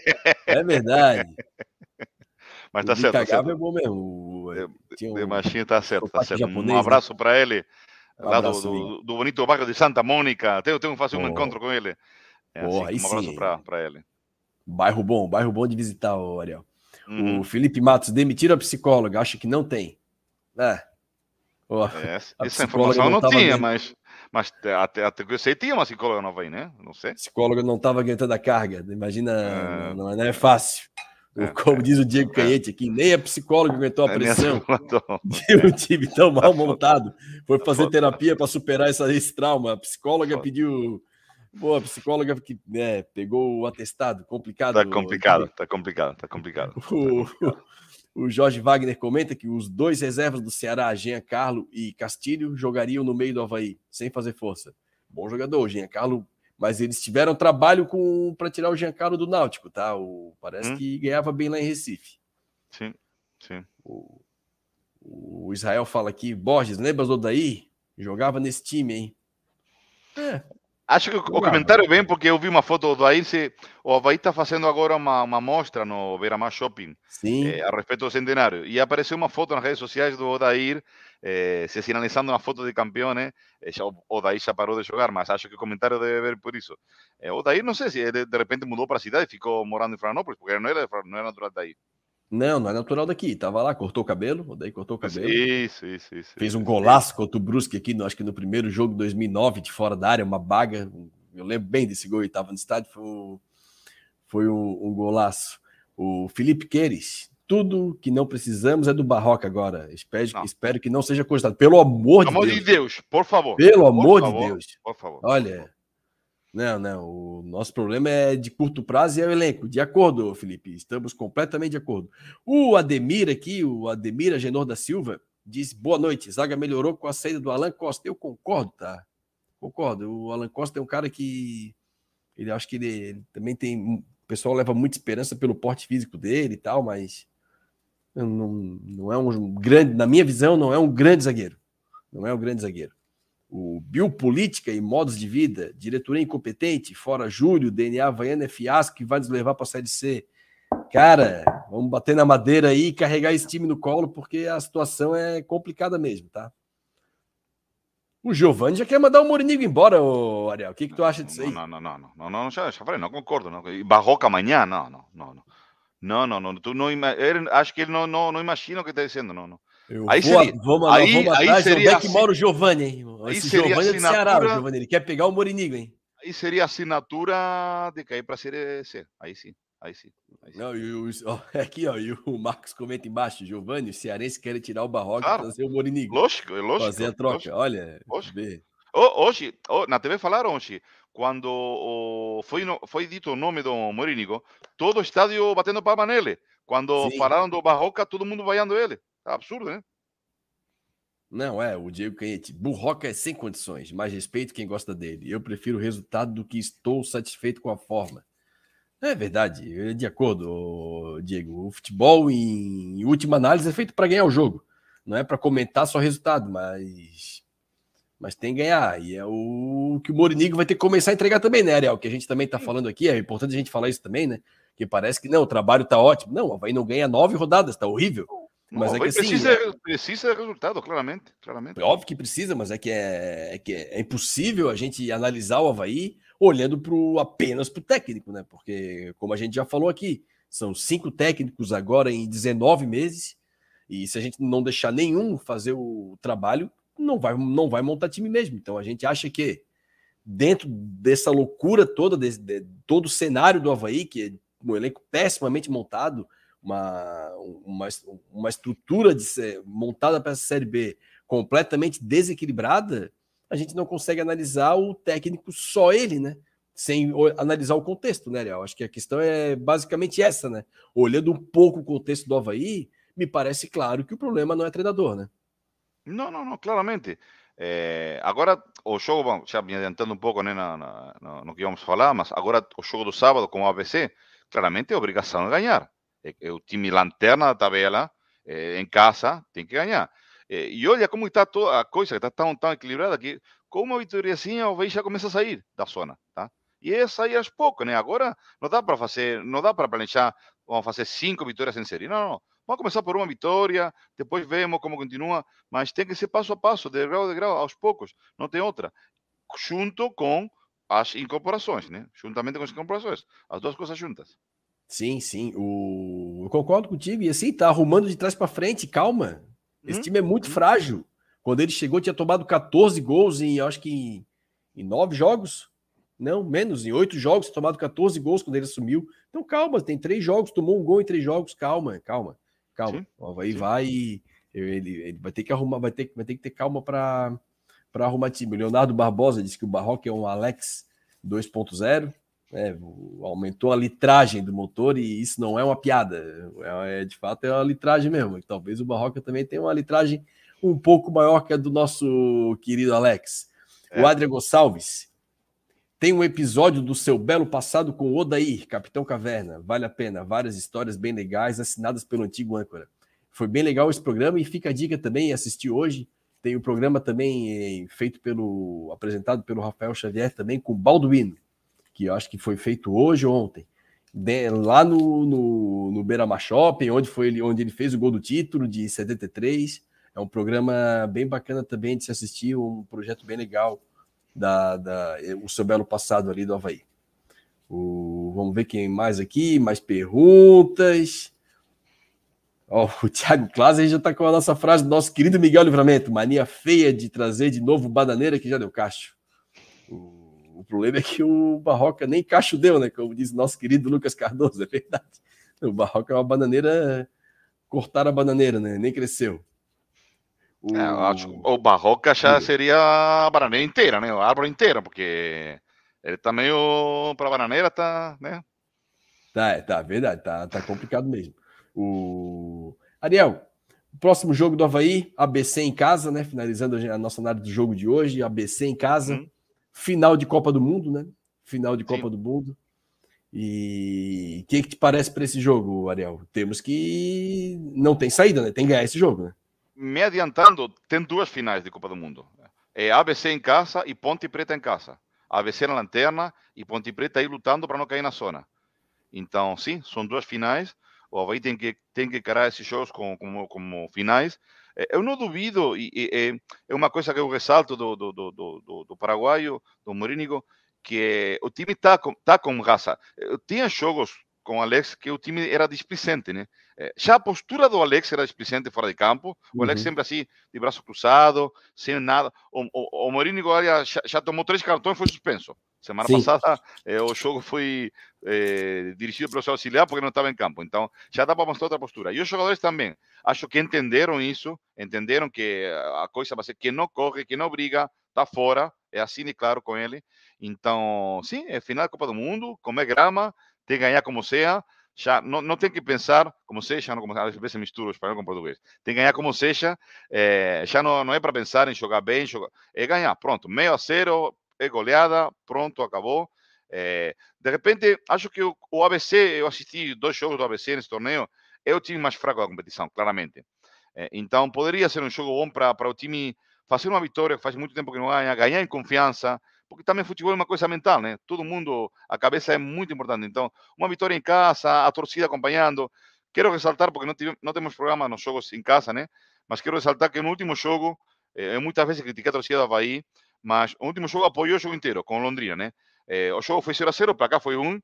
É verdade. Mas tá certo. Tá certo. é bom mesmo. O um... Machinho tá certo, tá certo. Japonês, um abraço né? para ele. Um lá do, do, do, bonito bairro de Santa Mônica. Tenho, tenho que fazer um oh. encontro com ele. É, oh, assim, um abraço para ele. Bairro bom, bairro bom de visitar, o Ariel. Uhum. O Felipe Matos, demitiram a psicóloga, acho que não tem. É. Oh, é essa informação não, não tinha, mas, mas até, até que eu sei, tinha uma psicóloga nova aí, né? Não sei. A psicóloga não estava aguentando a carga. Imagina, é... não, não é fácil. É, Como diz o Diego é. Canhete aqui, nem a psicóloga aguentou a é pressão de um time tão mal montado. Foi fazer terapia para superar essa, esse trauma. A psicóloga pediu. Pô, a psicóloga que né, pegou o atestado. Complicado. Tá complicado, tá complicado, tá complicado. O, o Jorge Wagner comenta que os dois reservas do Ceará, Jean Carlo e Castilho, jogariam no meio do Havaí, sem fazer força. Bom jogador, Jean Carlo mas eles tiveram trabalho com para tirar o Giancarlo do Náutico, tá? O, parece hum. que ganhava bem lá em Recife. Sim, sim. O, o Israel fala aqui, Borges, lembra do Odaí? Jogava nesse time, hein? É. Acho que o comentário vem porque eu vi uma foto do Havaí, se, o Havaí está fazendo agora uma, uma mostra no Beira-Mar Shopping eh, a respeito do centenário. E apareceu uma foto nas redes sociais do Odair eh, se sinalizando uma foto de campeão, né? Já, o Odair já parou de jogar, mas acho que o comentário deve ver por isso. Eh, Odair, não sei se ele de repente mudou para a cidade e ficou morando em Florianópolis, porque não era, não era natural daí. Não, não é natural daqui. Tava lá, cortou o cabelo, daí cortou o cabelo. Isso, isso, isso. Fez um golaço contra o Brusque aqui, no, acho que no primeiro jogo de 2009, de fora da área, uma baga. Eu lembro bem desse gol, ele estava no estádio, foi, foi um, um, golaço. O Felipe Queires, tudo que não precisamos é do Barroca agora. Espero, espero que não seja cogitado. Pelo amor, amor de Deus. de Deus, por favor. Pelo amor por de favor, Deus. Por favor. Olha, não, não. O nosso problema é de curto prazo e é o elenco. De acordo, Felipe. Estamos completamente de acordo. O Ademir aqui, o Ademir Agenor da Silva, diz: boa noite. Zaga melhorou com a saída do Alan Costa. Eu concordo, tá? concordo. O Alan Costa é um cara que ele acho que ele, ele também tem. O pessoal leva muita esperança pelo porte físico dele e tal, mas não, não é um grande, na minha visão, não é um grande zagueiro. Não é um grande zagueiro. O biopolítica e modos de vida, diretoria incompetente, fora Júlio, DNA Havaiana é fiasco que vai nos levar para a Série C. Cara, vamos bater na madeira aí e carregar esse time no colo, porque a situação é complicada mesmo, tá? O Giovanni já quer mandar o Morinigo embora, ô Ariel. O que, que tu acha disso aí? Não, não, não, não, não, não, já, já falei, não concordo. Não. Barroca amanhã? Não, não, não, não. Não, não, não. Tu não ele, acho que ele não, não, não imagina o que está dizendo, não, não. Eu aí vou, seria, vou, mandar, aí, vamos aí seria onde é que mora o Giovanni, hein? Aí Esse Giovanni assinatura... é do Ceará, o Giovanni. Ele quer pegar o Morinigo, hein? Aí seria assinatura de cair para ser C. Aí sim. Aí sim. Aí sim. Não, e o, ó, aqui, ó, e o Marcos comenta embaixo, Giovanni, o Cearense quer tirar o Barroca claro. e trazer o Morinigo. Lógico, é lógico. Fazer a troca, lógico. olha. Lógico. Hoje, na TV falaram hoje, quando foi, foi dito o nome do Morinigo, todo o estádio batendo palma nele. Quando Sim. falaram do Barroca, todo mundo vaiando ele. É absurdo, né? Não, é, o Diego Canhete. Burroca é sem condições, mais respeito quem gosta dele. Eu prefiro o resultado do que estou satisfeito com a forma. É verdade, de acordo, Diego. O futebol, em última análise, é feito para ganhar o jogo. Não é para comentar só resultado, mas mas tem que ganhar. E é o que o Morinigo vai ter que começar a entregar também, né, Ariel? Que a gente também está falando aqui, é importante a gente falar isso também, né? Que parece que não, o trabalho tá ótimo. Não, o Havaí não ganha nove rodadas, tá horrível. Mas não, é que assim, precisa, é... precisa resultado, claramente, claramente. É óbvio que precisa, mas é que é, é que é, impossível a gente analisar o Havaí olhando pro, apenas para o técnico, né? Porque, como a gente já falou aqui, são cinco técnicos agora em 19 meses, e se a gente não deixar nenhum fazer o trabalho, não vai, não vai montar time mesmo. Então a gente acha que dentro dessa loucura toda, de, de todo o cenário do Havaí, que é um elenco pessimamente montado, uma, uma, uma estrutura de ser, montada para essa Série B completamente desequilibrada, a gente não consegue analisar o técnico só ele, né? Sem analisar o contexto, né, Ariel? Acho que a questão é basicamente essa, né? Olhando um pouco o contexto do Havaí, me parece claro que o problema não é treinador, né? Não, não, não, claramente. É, agora, o jogo, já me adiantando um pouco né, no, no, no, que íamos falar, mas agora o jogo do sábado com o ABC, claramente é obrigação de ganhar. É, o time lanterna da tabela, é, em casa, tem que ganhar. É, e olha como está toda a coisa, está tão, tão equilibrada que com uma vitóriazinha o já começa a sair da zona, tá? E é sair aos poucos, né? Agora não dá para fazer, não dá para planejar, vamos fazer cinco vitórias em série. Não, não. Vamos começar por uma vitória, depois vemos como continua, mas tem que ser passo a passo, de grau a grau, aos poucos, não tem outra. Junto com as incorporações, né? Juntamente com as incorporações, as duas coisas juntas. Sim, sim. O... Eu concordo contigo. E assim, tá arrumando de trás para frente, calma. Esse hum, time é muito hum. frágil. Quando ele chegou, tinha tomado 14 gols em, acho que em nove jogos. Não, menos, em oito jogos, tomado 14 gols quando ele assumiu. Então, calma, tem três jogos, tomou um gol em três jogos, calma, calma. Calma. Sim. O Havaí Sim. vai ele, ele, vai ter que arrumar, vai ter, vai ter que ter calma para arrumar time. O Leonardo Barbosa disse que o Barroca é um Alex 2.0. É, aumentou a litragem do motor e isso não é uma piada. É, é, de fato, é uma litragem mesmo. E talvez o Barroca também tenha uma litragem um pouco maior que a do nosso querido Alex. É. O Adriano Gonçalves tem um episódio do seu belo passado com o Odair, Capitão Caverna. Vale a pena. Várias histórias bem legais, assinadas pelo antigo âncora. Foi bem legal esse programa e fica a dica também, assistir hoje. Tem o um programa também eh, feito pelo, apresentado pelo Rafael Xavier também com Balduino, que eu acho que foi feito hoje ou ontem. De, lá no, no, no Beira Mar Shopping, onde, foi ele, onde ele fez o gol do título de 73. É um programa bem bacana também de se assistir, um projeto bem legal da, da o seu belo passado ali do Havaí. O, vamos ver quem mais aqui, mais perguntas. Oh, o Thiago Klaas já está com a nossa frase do nosso querido Miguel Livramento. Mania feia de trazer de novo bananeira que já deu cacho. O, o problema é que o Barroca nem cacho deu, né? Como diz nosso querido Lucas Cardoso, é verdade. O Barroca é uma bananeira, cortar a bananeira, né? Nem cresceu. O, é, acho, o Barroca já seria a bananeira inteira, né? A árvore inteira, porque ele tá meio para bananeira, tá, né? Tá, tá, verdade, tá, tá complicado mesmo. O Ariel, próximo jogo do Havaí, ABC em casa, né? Finalizando a nossa análise do jogo de hoje, ABC em casa. Uhum. Final de Copa do Mundo, né? Final de Copa Sim. do Mundo. E o que, que te parece para esse jogo, Ariel? Temos que. Não tem saída, né? Tem que ganhar esse jogo, né? Me adiantando, tem duas finais de Copa do Mundo. É ABC em casa e Ponte Preta em casa. ABC na lanterna e Ponte Preta aí lutando para não cair na zona. Então, sim, são duas finais. O Havaí tem que, tem que encarar esses jogos como, como, como finais. Eu não duvido, e, e, é uma coisa que eu ressalto do, do, do, do, do paraguaio, do Morínigo, que o time está com, tá com raça. Eu tinha jogos com o Alex que o time era displicente, né? Já a postura do Alex era displicente fora de campo. O Alex uhum. sempre assim, de braço cruzado, sem nada. O, o, o Mourinho já, já tomou três cartões e foi suspenso. Semana Sim. passada eh, o jogo foi eh, dirigido pelo seu auxiliar porque não estava em campo. Então já dá para mostrar outra postura. E os jogadores também. Acho que entenderam isso, entenderam que a coisa vai ser que não corre, que não briga, está fora. É assim de claro com ele. Então, sim, é final da Copa do Mundo, comer grama, tem que ganhar como seja. Já não, não tem que pensar como seja, não como às vezes misturo espanhol com português. Tem que ganhar como seja. É, já não, não é para pensar em jogar bem, jogar, é ganhar. Pronto, meio a zero, é goleada, pronto, acabou. É, de repente, acho que o, o, ABC, eu assisti dois jogos do ABC nesse torneio, é o time mais fraco da competição, claramente. É, então, poderia ser um jogo bom para o time fazer uma vitória, faz muito tempo que não ganha, ganhar em confiança, porque também futebol é uma coisa mental, né? Todo mundo, a cabeça é muito importante. Então, uma vitória em casa, a torcida acompanhando. Quero ressaltar, porque não, não temos programa nos jogos em casa, né? Mas quero ressaltar que no último jogo, eh, muitas vezes critiquei a torcida do Havaí, mas o último jogo apoiou o jogo inteiro, com Londrina, né? Eh, o jogo foi 0 a 0, para cá foi 1.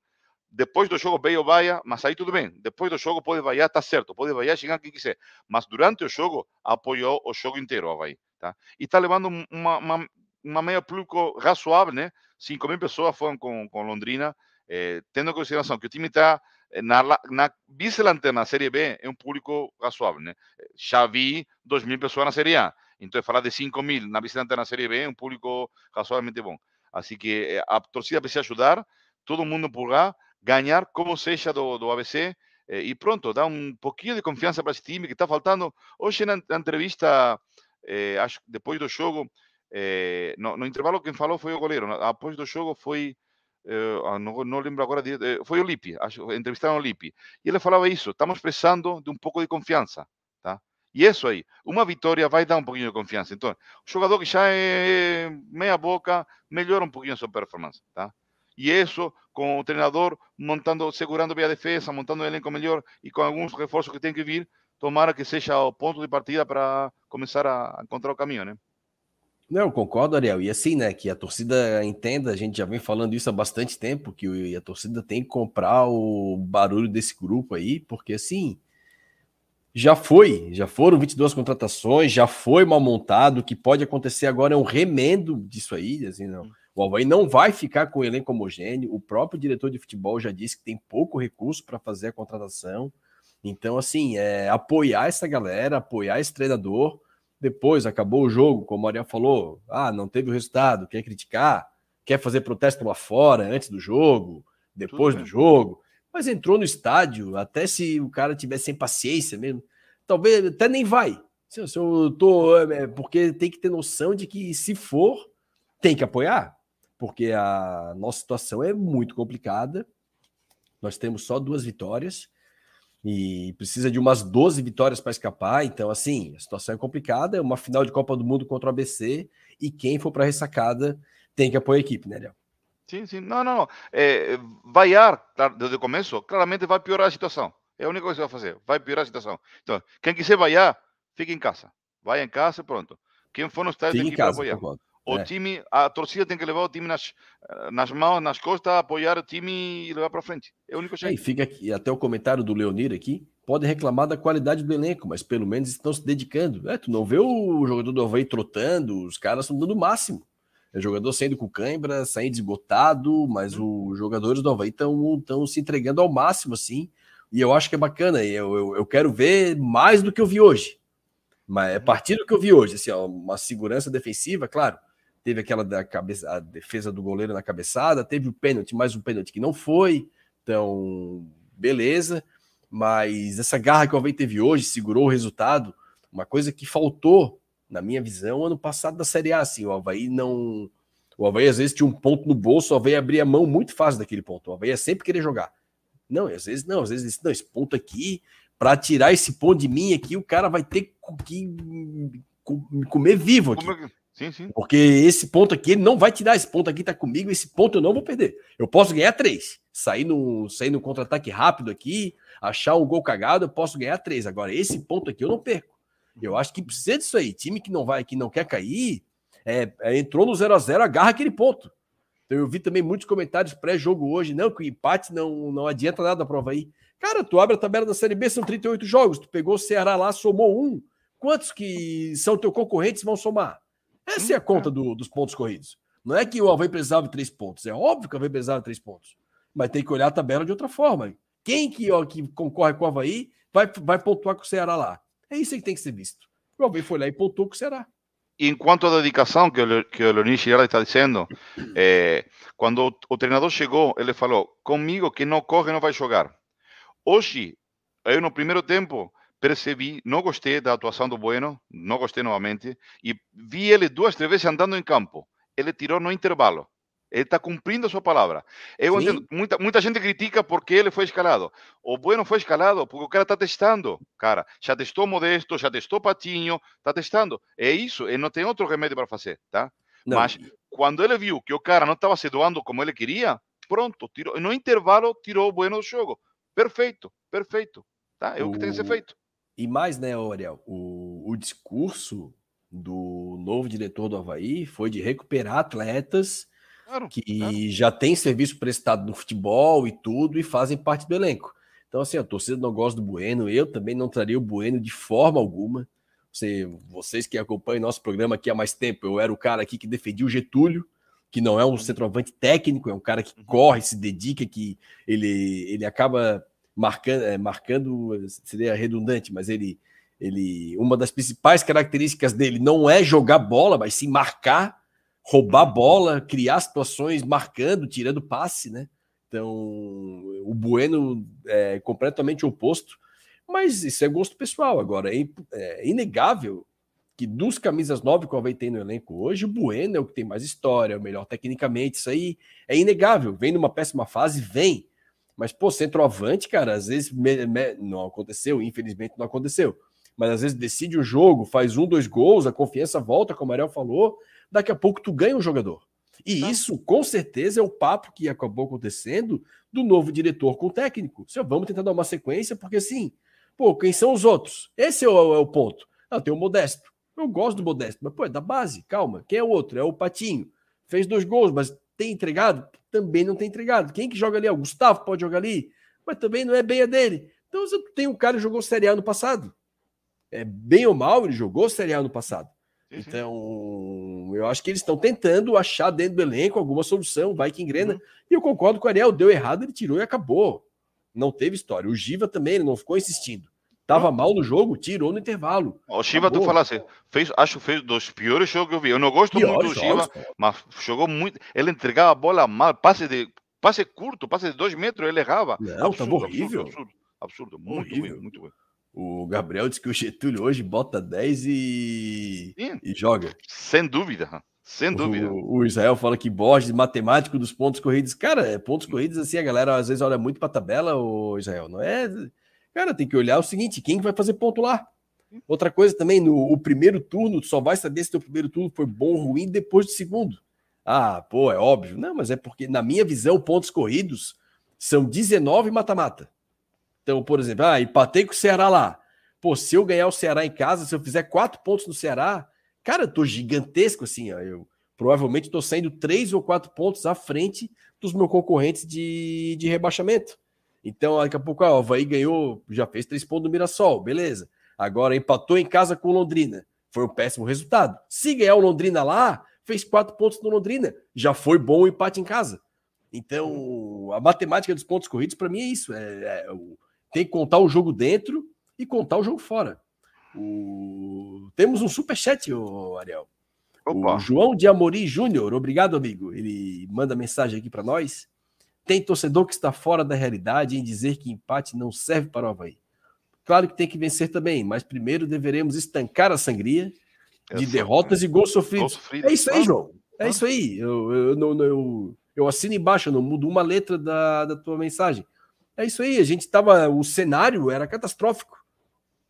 Depois do jogo veio vaia, mas aí tudo bem. Depois do jogo pode vaiar, tá certo. Pode vaiar, chegar quem quiser. Mas durante o jogo, apoiou o jogo inteiro, o Havaí. Tá? E está levando uma, uma, uma meia público razoável, né? 5 mil pessoas foram com, com Londrina, eh, tendo em consideração que o time está na, na vice-lanterna Série B, é um público razoável, né? Já vi 2 mil pessoas na Série A. Então, falar de 5 mil na vice-lanterna Série B um público razoavelmente bom. Assim que eh, a torcida precisa ajudar, todo mundo por lá, ganhar como seja do, do ABC eh, e pronto, dar um pouquinho de confiança para esse time que está faltando. Hoje, na, na entrevista eh, depois do jogo, eh, no, no, intervalo quem falou foi o goleiro. Após do jogo foi, eh, ah, não, lembro agora, eh, foi o Lipe, acho, entrevistaram o Lipe. E ele falava isso, estamos precisando de um pouco de confiança. Tá? E isso aí, uma vitória vai dar um pouquinho de confiança. Então, o jogador que já é meia boca, melhora um pouquinho a sua performance. Tá? E isso, com o treinador montando, segurando bem a defesa, montando o elenco melhor e com alguns reforços que tem que vir, tomara que seja o ponto de partida para começar a encontrar o caminho, né? Não, concordo, Ariel. E assim, né, que a torcida entenda, a gente já vem falando isso há bastante tempo, que a torcida tem que comprar o barulho desse grupo aí, porque assim, já foi, já foram 22 contratações, já foi mal montado, o que pode acontecer agora é um remendo disso aí, assim, não. O Havaí não vai ficar com o elenco homogêneo, o próprio diretor de futebol já disse que tem pouco recurso para fazer a contratação, então, assim, é apoiar essa galera, apoiar esse treinador. Depois acabou o jogo, como a Maria falou, ah, não teve o resultado, quer criticar, quer fazer protesto lá fora antes do jogo, depois Tudo do bem. jogo. Mas entrou no estádio, até se o cara tiver sem paciência mesmo, talvez até nem vai. Se, eu tô, é, porque tem que ter noção de que se for, tem que apoiar, porque a nossa situação é muito complicada. Nós temos só duas vitórias e precisa de umas 12 vitórias para escapar. Então, assim, a situação é complicada. É uma final de Copa do Mundo contra o ABC e quem for para a ressacada tem que apoiar a equipe, né, Léo? Sim, sim. Não, não, não. É, vaiar desde o começo, claramente vai piorar a situação. É a única coisa que vai fazer. Vai piorar a situação. Então, quem quiser vaiar, fique em casa. Vai em casa e pronto. Quem for no estádio tem que apoiar. O é. time, a torcida tem que levar o time nas, nas mãos, nas costas, apoiar o time e levar para frente. É o único jeito. É, e fica aqui, até o comentário do Leonir aqui. Pode reclamar da qualidade do elenco, mas pelo menos estão se dedicando. É, tu não vê o jogador do Havaí trotando, os caras estão dando o máximo. É jogador saindo com cãibra, saindo esgotado, mas hum. os jogadores do Havaí estão se entregando ao máximo, assim. E eu acho que é bacana. Eu, eu, eu quero ver mais do que eu vi hoje. Mas é a partir do que eu vi hoje, assim, ó, uma segurança defensiva, claro teve aquela da cabeça, a defesa do goleiro na cabeçada, teve o pênalti, mais um pênalti que não foi, então beleza, mas essa garra que o Havaí teve hoje segurou o resultado, uma coisa que faltou, na minha visão, ano passado da Série A, assim, o Havaí não... O Havaí às vezes tinha um ponto no bolso, o Havaí abria a mão muito fácil daquele ponto. O Havaí é sempre querer jogar. Não, às vezes não, às vezes não, esse ponto aqui, para tirar esse ponto de mim aqui, o cara vai ter que comer vivo aqui. Sim, sim. Porque esse ponto aqui, ele não vai tirar. Esse ponto aqui tá comigo, esse ponto eu não vou perder. Eu posso ganhar três. Sair no, sair no contra-ataque rápido aqui, achar um gol cagado, eu posso ganhar três. Agora, esse ponto aqui eu não perco. Eu acho que precisa disso aí. Time que não vai, que não quer cair, é, é, entrou no 0 a 0 agarra aquele ponto. Então, eu vi também muitos comentários pré-jogo hoje, não, que o empate não, não adianta nada a prova aí. Cara, tu abre a tabela da Série B, são 38 jogos, tu pegou o Ceará lá, somou um. Quantos que são teu concorrentes vão somar? Essa é a conta do, dos pontos corridos. Não é que o Havaí precisava de três pontos. É óbvio que o Havaí precisava de três pontos. Mas tem que olhar a tabela de outra forma. Quem que, ó, que concorre com o Havaí vai, vai pontuar com o Ceará lá. É isso que tem que ser visto. O Havaí foi lá e pontuou com o Ceará. em quanto à dedicação que o, que o Girardi está dizendo, é, quando o, o, treinador chegou, ele falou: comigo que não corre não vai jogar. Hoje, eu no primeiro tempo, percebi, não gostei da atuação do Bueno, não gostei novamente, e vi ele duas, três vezes andando em campo. Ele tirou no intervalo. Ele está cumprindo a sua palavra. Eu entendo, muita, muita gente critica porque ele foi escalado. O Bueno foi escalado porque o cara está testando. Cara, já testou Modesto, já testou Patinho, está testando. É isso, ele não tem outro remédio para fazer, tá? Não. Mas quando ele viu que o cara não estava se doando como ele queria, pronto, tirou, no intervalo tirou o Bueno do jogo. Perfeito, perfeito. Tá? É o, o que tem que ser feito. E mais, né, Ariel, o, o discurso do novo diretor do Havaí foi de recuperar atletas claro, que claro. já têm serviço prestado no futebol e tudo e fazem parte do elenco. Então, assim, a torcida não gosta do Bueno, eu também não traria o Bueno de forma alguma. Você, vocês que acompanham nosso programa aqui há mais tempo, eu era o cara aqui que defendia o Getúlio, que não é um uhum. centroavante técnico, é um cara que uhum. corre, se dedica, que ele, ele acaba marcando, é, marcando seria redundante, mas ele, ele, uma das principais características dele não é jogar bola, mas sim marcar, roubar bola, criar situações marcando, tirando passe, né? Então, o Bueno é completamente oposto, mas isso é gosto pessoal. Agora, é, é inegável que dos camisas 9 que o Havaí tem no elenco hoje, o Bueno é o que tem mais história, é o melhor tecnicamente, isso aí é inegável. Vem numa péssima fase, vem, mas, pô, centroavante, cara, às vezes me, me, não aconteceu, infelizmente não aconteceu. Mas às vezes decide o jogo, faz um, dois gols, a confiança volta, como o Ariel falou, daqui a pouco tu ganha um jogador. E tá. isso, com certeza, é o papo que acabou acontecendo do novo diretor com o técnico. Se vamos tentar dar uma sequência, porque assim, pô, quem são os outros? Esse é o, é o ponto. Ah, tem o Modesto. Eu gosto do Modesto, mas, pô, é da base, calma. Quem é o outro? É o Patinho. Fez dois gols, mas tem entregado? Também não tem entregado. Quem que joga ali? O Gustavo pode jogar ali, mas também não é bem a dele. Então você tem um cara que jogou Série A no passado. É, bem ou mal, ele jogou Série A no passado. Então, eu acho que eles estão tentando achar dentro do elenco alguma solução, vai que engrena. Uhum. E eu concordo com o Ariel, deu errado, ele tirou e acabou. Não teve história. O Giva também, ele não ficou insistindo. Tava mal no jogo, tirou no intervalo. O Shiva, tu falasse, fez, acho que fez dos piores jogos que eu vi. Eu não gosto muito do Shiva, mas jogou muito. Ele entregava a bola mal, passe de passe curto, passe de dois metros, ele errava. Não, absurdo, tava horrível. Absurdo, absurdo, absurdo. muito horrível. ruim, muito ruim. O Gabriel disse que o Getúlio hoje bota 10 e, e joga. Sem dúvida. Sem dúvida. O, o, Israel fala que Borges, matemático dos pontos corridos. Cara, é, pontos corridos, assim, a galera às vezes olha muito para a tabela, o Israel. Não é Cara, tem que olhar o seguinte: quem vai fazer ponto lá? Outra coisa também, no o primeiro turno, tu só vai saber se teu primeiro turno foi bom ou ruim depois do segundo. Ah, pô, é óbvio. Não, mas é porque, na minha visão, pontos corridos são 19 mata-mata. Então, por exemplo, ah, empatei com o Ceará lá. Pô, se eu ganhar o Ceará em casa, se eu fizer quatro pontos no Ceará, cara, eu tô gigantesco assim. Ó, eu provavelmente estou saindo três ou quatro pontos à frente dos meus concorrentes de, de rebaixamento. Então, daqui a pouco, ó, o Havaí ganhou, já fez três pontos do Mirassol, beleza. Agora empatou em casa com o Londrina. Foi um péssimo resultado. Se ganhar o Londrina lá, fez quatro pontos no Londrina. Já foi bom o empate em casa. Então, a matemática dos pontos corridos, para mim, é isso. É, é, tem que contar o jogo dentro e contar o jogo fora. O... Temos um superchat, Ariel. Opa. O João de Amorim Júnior, obrigado, amigo. Ele manda mensagem aqui para nós. Tem torcedor que está fora da realidade em dizer que empate não serve para o Havaí. Claro que tem que vencer também, mas primeiro deveremos estancar a sangria de derrotas e gols sofridos. Gol sofrido. É isso aí, João. É ah. isso aí. Eu, eu, eu, eu, eu assino embaixo, eu não mudo uma letra da, da tua mensagem. É isso aí. A gente tava. O cenário era catastrófico.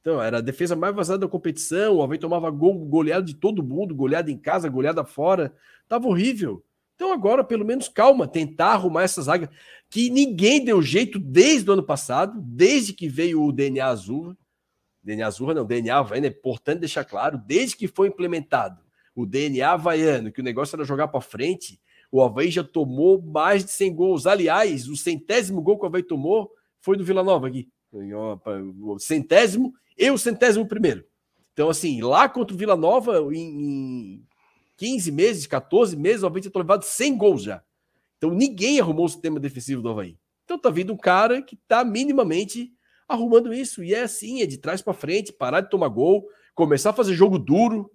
Então, era a defesa mais vazada da competição. O Havaí tomava gol, goleado de todo mundo, goleada em casa, goleada fora. Tava horrível. Então, agora, pelo menos, calma, tentar arrumar essa zaga que ninguém deu jeito desde o ano passado, desde que veio o DNA Azul. DNA Azul, não, DNA Havaiano, é importante deixar claro, desde que foi implementado o DNA Havaiano, que o negócio era jogar para frente, o Havaí já tomou mais de 100 gols. Aliás, o centésimo gol que o Havaí tomou foi do Vila Nova aqui. O centésimo e o centésimo primeiro. Então, assim, lá contra o Vila Nova, em, 15 meses, 14 meses, o Havaí tinha levado 100 gols já. Então, ninguém arrumou o sistema defensivo do Havaí. Então, tá vindo um cara que tá minimamente arrumando isso. E é assim, é de trás para frente, parar de tomar gol, começar a fazer jogo duro,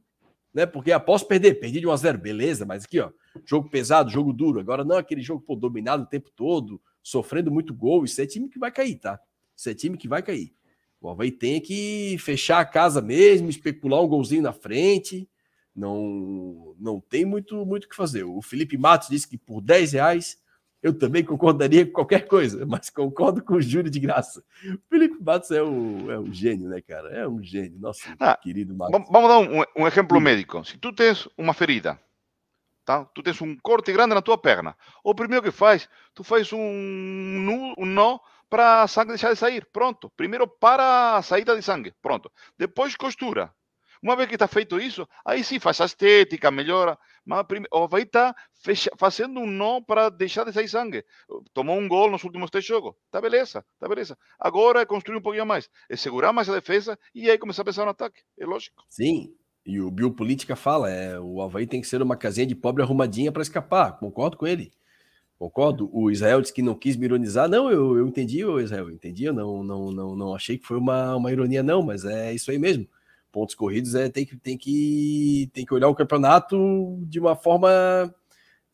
né? Porque após perder, perdi de 1 a 0 beleza, mas aqui, ó, jogo pesado, jogo duro. Agora não aquele jogo pô, dominado o tempo todo, sofrendo muito gol. Isso é time que vai cair, tá? Isso é time que vai cair. O Havaí tem que fechar a casa mesmo, especular um golzinho na frente. Não, não tem muito muito o que fazer. O Felipe Matos disse que por 10 reais eu também concordaria com qualquer coisa, mas concordo com o Júlio de graça. O Felipe Matos é o, é um gênio, né, cara? É um gênio, nosso ah, querido Matos. Vamos dar um, um exemplo médico. Se tu tens uma ferida, tá? tu tens um corte grande na tua perna, o primeiro que faz, tu faz um, um nó para a sangue deixar de sair. Pronto. Primeiro para a saída de sangue. Pronto. Depois costura. Uma vez que está feito isso, aí sim faz a estética, melhora. Mas o vai estar tá fazendo um nó para deixar de sair sangue. Tomou um gol nos últimos três jogos. Tá beleza, tá beleza. Agora é construir um pouquinho mais. É segurar mais a defesa e aí começar a pensar no ataque. É lógico. Sim. E o Biopolítica fala, é, o Havaí tem que ser uma casinha de pobre arrumadinha para escapar. Concordo com ele. Concordo? O Israel disse que não quis me ironizar. Não, eu, eu entendi, o Israel, eu entendi. Eu não, não, não, não achei que foi uma, uma ironia, não, mas é isso aí mesmo. Pontos corridos é tem que, tem que, tem que olhar o campeonato de uma forma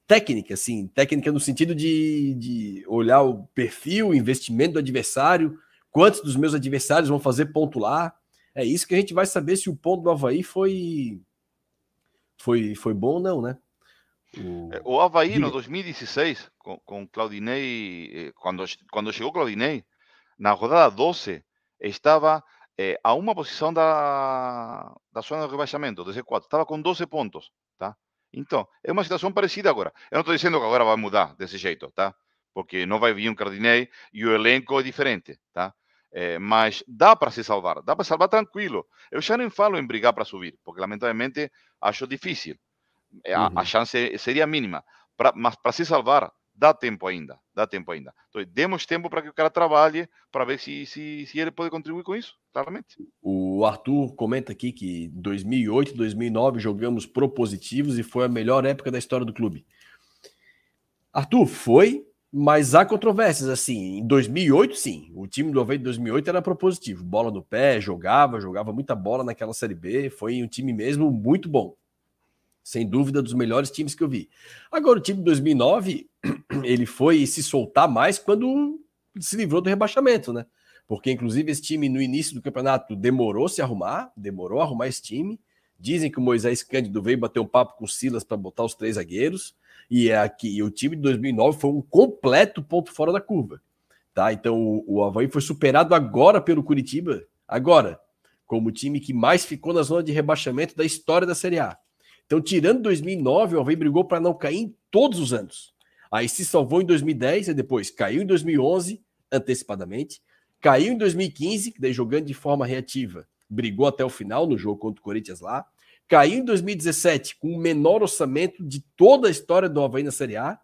técnica, assim, técnica no sentido de, de olhar o perfil, o investimento do adversário, quantos dos meus adversários vão fazer ponto lá. É isso que a gente vai saber se o ponto do Havaí foi, foi, foi bom ou não, né? O, o Havaí no 2016, com, com Claudinei, quando, quando chegou Claudinei, na rodada 12, estava eh, a uma posição da, da zona de rebaixamento, do Z4, estava com 12 pontos, tá? Então, é uma situação parecida agora. Eu não estou dizendo que agora vai mudar desse jeito, tá? Porque não vai vir um Cardinei e o elenco é diferente, tá? É, mas dá para se salvar, dá para salvar tranquilo. Eu já nem falo em brigar para subir, porque lamentavelmente acho difícil. Eh, a, a chance seria mínima. Pra, mas para se salvar, dá tempo ainda. Dá tempo ainda. Então, demos tempo para que o cara trabalhe, para ver se, se, se ele pode contribuir com isso, claramente. O Arthur comenta aqui que 2008 2009 jogamos propositivos e foi a melhor época da história do clube. Arthur, foi, mas há controvérsias. Assim, em 2008, sim. O time do Havaí de 2008 era propositivo. Bola no pé, jogava, jogava muita bola naquela Série B. Foi um time mesmo muito bom sem dúvida dos melhores times que eu vi. Agora, o time de 2009, ele foi se soltar mais quando se livrou do rebaixamento, né? Porque, inclusive, esse time no início do campeonato demorou se arrumar, demorou a arrumar esse time. Dizem que o Moisés Cândido veio bater um papo com o Silas para botar os três zagueiros. E é aqui e o time de 2009 foi um completo ponto fora da curva. Tá? Então, o, o Havaí foi superado agora pelo Curitiba, agora, como o time que mais ficou na zona de rebaixamento da história da Série A. Então, tirando 2009, o Havaí brigou para não cair em todos os anos. Aí se salvou em 2010 e depois caiu em 2011, antecipadamente. Caiu em 2015, que daí jogando de forma reativa, brigou até o final no jogo contra o Corinthians lá. Caiu em 2017 com o menor orçamento de toda a história do Havaí na Série A,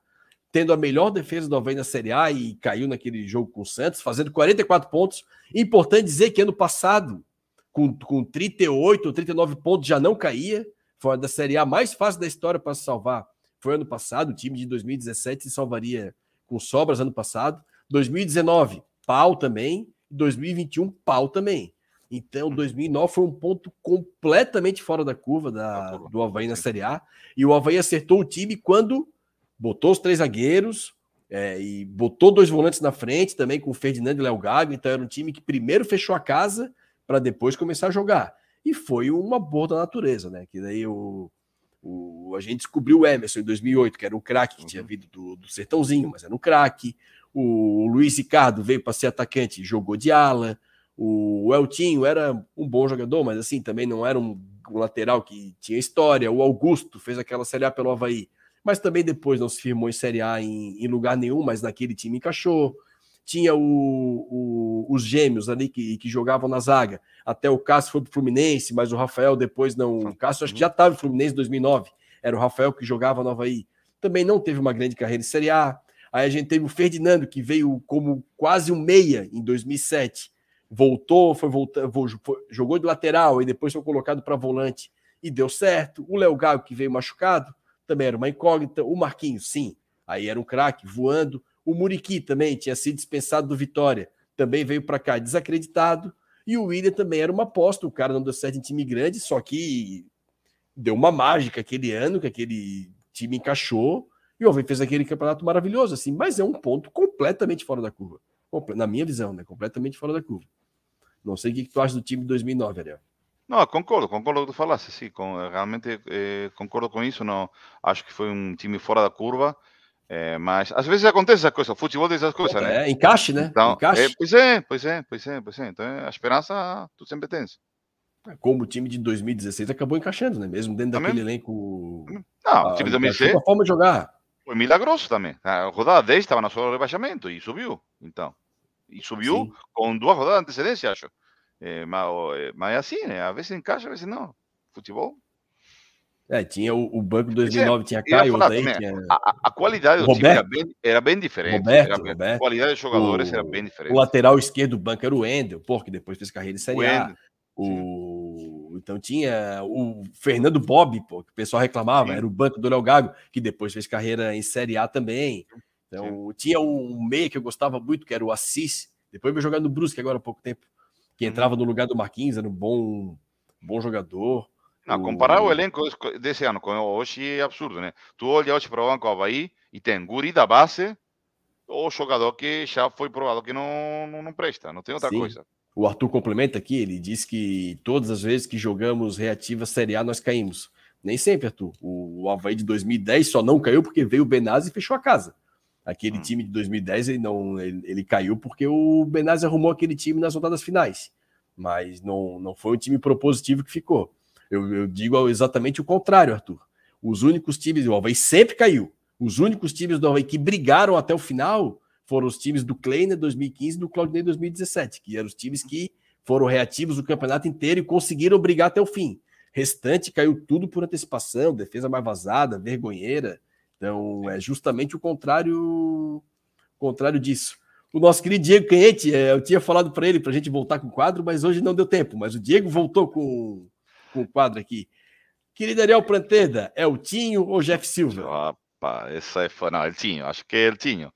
tendo a melhor defesa do Havaí na Série A e caiu naquele jogo com o Santos, fazendo 44 pontos. Importante dizer que ano passado, com, com 38 ou 39 pontos, já não caía foi da Série A mais fácil da história para se salvar. Foi ano passado, o time de 2017 se salvaria com sobras ano passado. 2019, pau também. 2021, pau também. Então, 2009 foi um ponto completamente fora da curva da, do Havaí na Série A. E o Havaí acertou o time quando botou os três zagueiros é, e botou dois volantes na frente também com o Ferdinando e Léo Gago. Então, era um time que primeiro fechou a casa para depois começar a jogar. E foi uma boa da natureza, né? Que daí o, O, a gente descobriu o Emerson em 2008, que era um craque que uhum. tinha vindo do, do Sertãozinho, mas era um craque. O, o Luiz Ricardo veio para ser atacante, jogou de ala. O Eltinho era um bom jogador, mas assim, também não era um, um lateral que tinha história. O Augusto fez aquela Série A pelo Havaí, mas também depois não se firmou em Série A em, em lugar nenhum, mas naquele time encaixou tinha o, o, os gêmeos ali que, que jogavam na zaga. Até o Cássio foi para o Fluminense, mas o Rafael depois não. O Cássio acho que já estava no Fluminense em 2009. Era o Rafael que jogava no Havaí. Também não teve uma grande carreira em Série A. Aí a gente teve o Ferdinando, que veio como quase um meia em 2007. Voltou, foi voltar, jogou de lateral e depois foi colocado para volante e deu certo. O Léo Gago, que veio machucado, também era uma incógnita. O Marquinhos, sim, aí era um craque voando. O Muriqui também tinha sido dispensado do Vitória, também veio para cá desacreditado. E o William também era uma aposta, o cara não deu certo em time grande, só que deu uma mágica aquele ano, que aquele time encaixou, e o Alvin fez aquele campeonato maravilhoso, assim, mas é um ponto completamente fora da curva. Na minha visão, né? Completamente fora da curva. Não sei o que tu acha do time de 2009, Ariel. Não, concordo, concordo com o que tu falaste, sim, com, realmente eh, concordo com isso, não, acho que foi um time fora da curva, é, mas às vezes acontece essa coisa, o futebol tem essas coisas, né? É, encaixe, né? Então, encaixe. É, pois é, pois é, pois é, pois é. Então a esperança tu sempre tens. É, como o time de 2016 acabou encaixando, né? Mesmo dentro também. daquele elenco. Não, o time de 2016. A forma de jogar. Foi milagroso também. A rodada 10 estava na sua rebaixamento e subiu. Então. E subiu Sim. com duas rodadas de antecedência, acho. É, mas, mas é assim, né? Às vezes encaixa, às vezes não. Futebol é, tinha o, o banco 2009, tinha Caio, daí tinha... A, a, qualidade do Roberto, time era bem, era bem diferente. Roberto, era bem, Roberto. A qualidade dos jogadores o, era bem diferente. O lateral esquerdo do banco era o Endel, pô, que depois fez carreira em Série A. O... Então tinha o Fernando Bob, pô, que o pessoal reclamava, Sim. era o banco do Léo Gago, que depois fez carreira em Série A também. Então Sim. tinha um meia que eu gostava muito, que era o Assis, depois veio jogar no Brusque agora há pouco tempo, que uhum. entrava no lugar do Marquinhos, era um bom, bom jogador. Não, comparar o elenco desse ano com hoje é absurdo, né? Tu olha hoje para o Banco Havaí e tem guri da base ou jogador que já foi provado que não, não, não presta, não tem outra Sim. coisa. O Arthur complementa aqui, ele diz que todas as vezes que jogamos reativa Série A nós caímos. Nem sempre, Arthur. O Havaí de 2010 só não caiu porque veio o Benazzi e fechou a casa. Aquele hum. time de 2010 ele não ele, ele, caiu porque o Benazzi arrumou aquele time nas rodadas finais. Mas não, não foi um time propositivo que ficou. Eu, eu digo exatamente o contrário, Arthur. Os únicos times do Havaí sempre caiu. Os únicos times do Havaí que brigaram até o final foram os times do Kleiner 2015 e do Claudinei 2017, que eram os times que foram reativos o campeonato inteiro e conseguiram brigar até o fim. Restante caiu tudo por antecipação, defesa mais vazada, vergonheira. Então é justamente o contrário, contrário disso. O nosso querido Diego Canhete, é, eu tinha falado para ele para a gente voltar com o quadro, mas hoje não deu tempo. Mas o Diego voltou com com o quadro aqui. Querido Ariel Pranteda, é o Tinho ou Jeff Silva? Opa, essa é não, é o Tinho, acho que é o Tinho.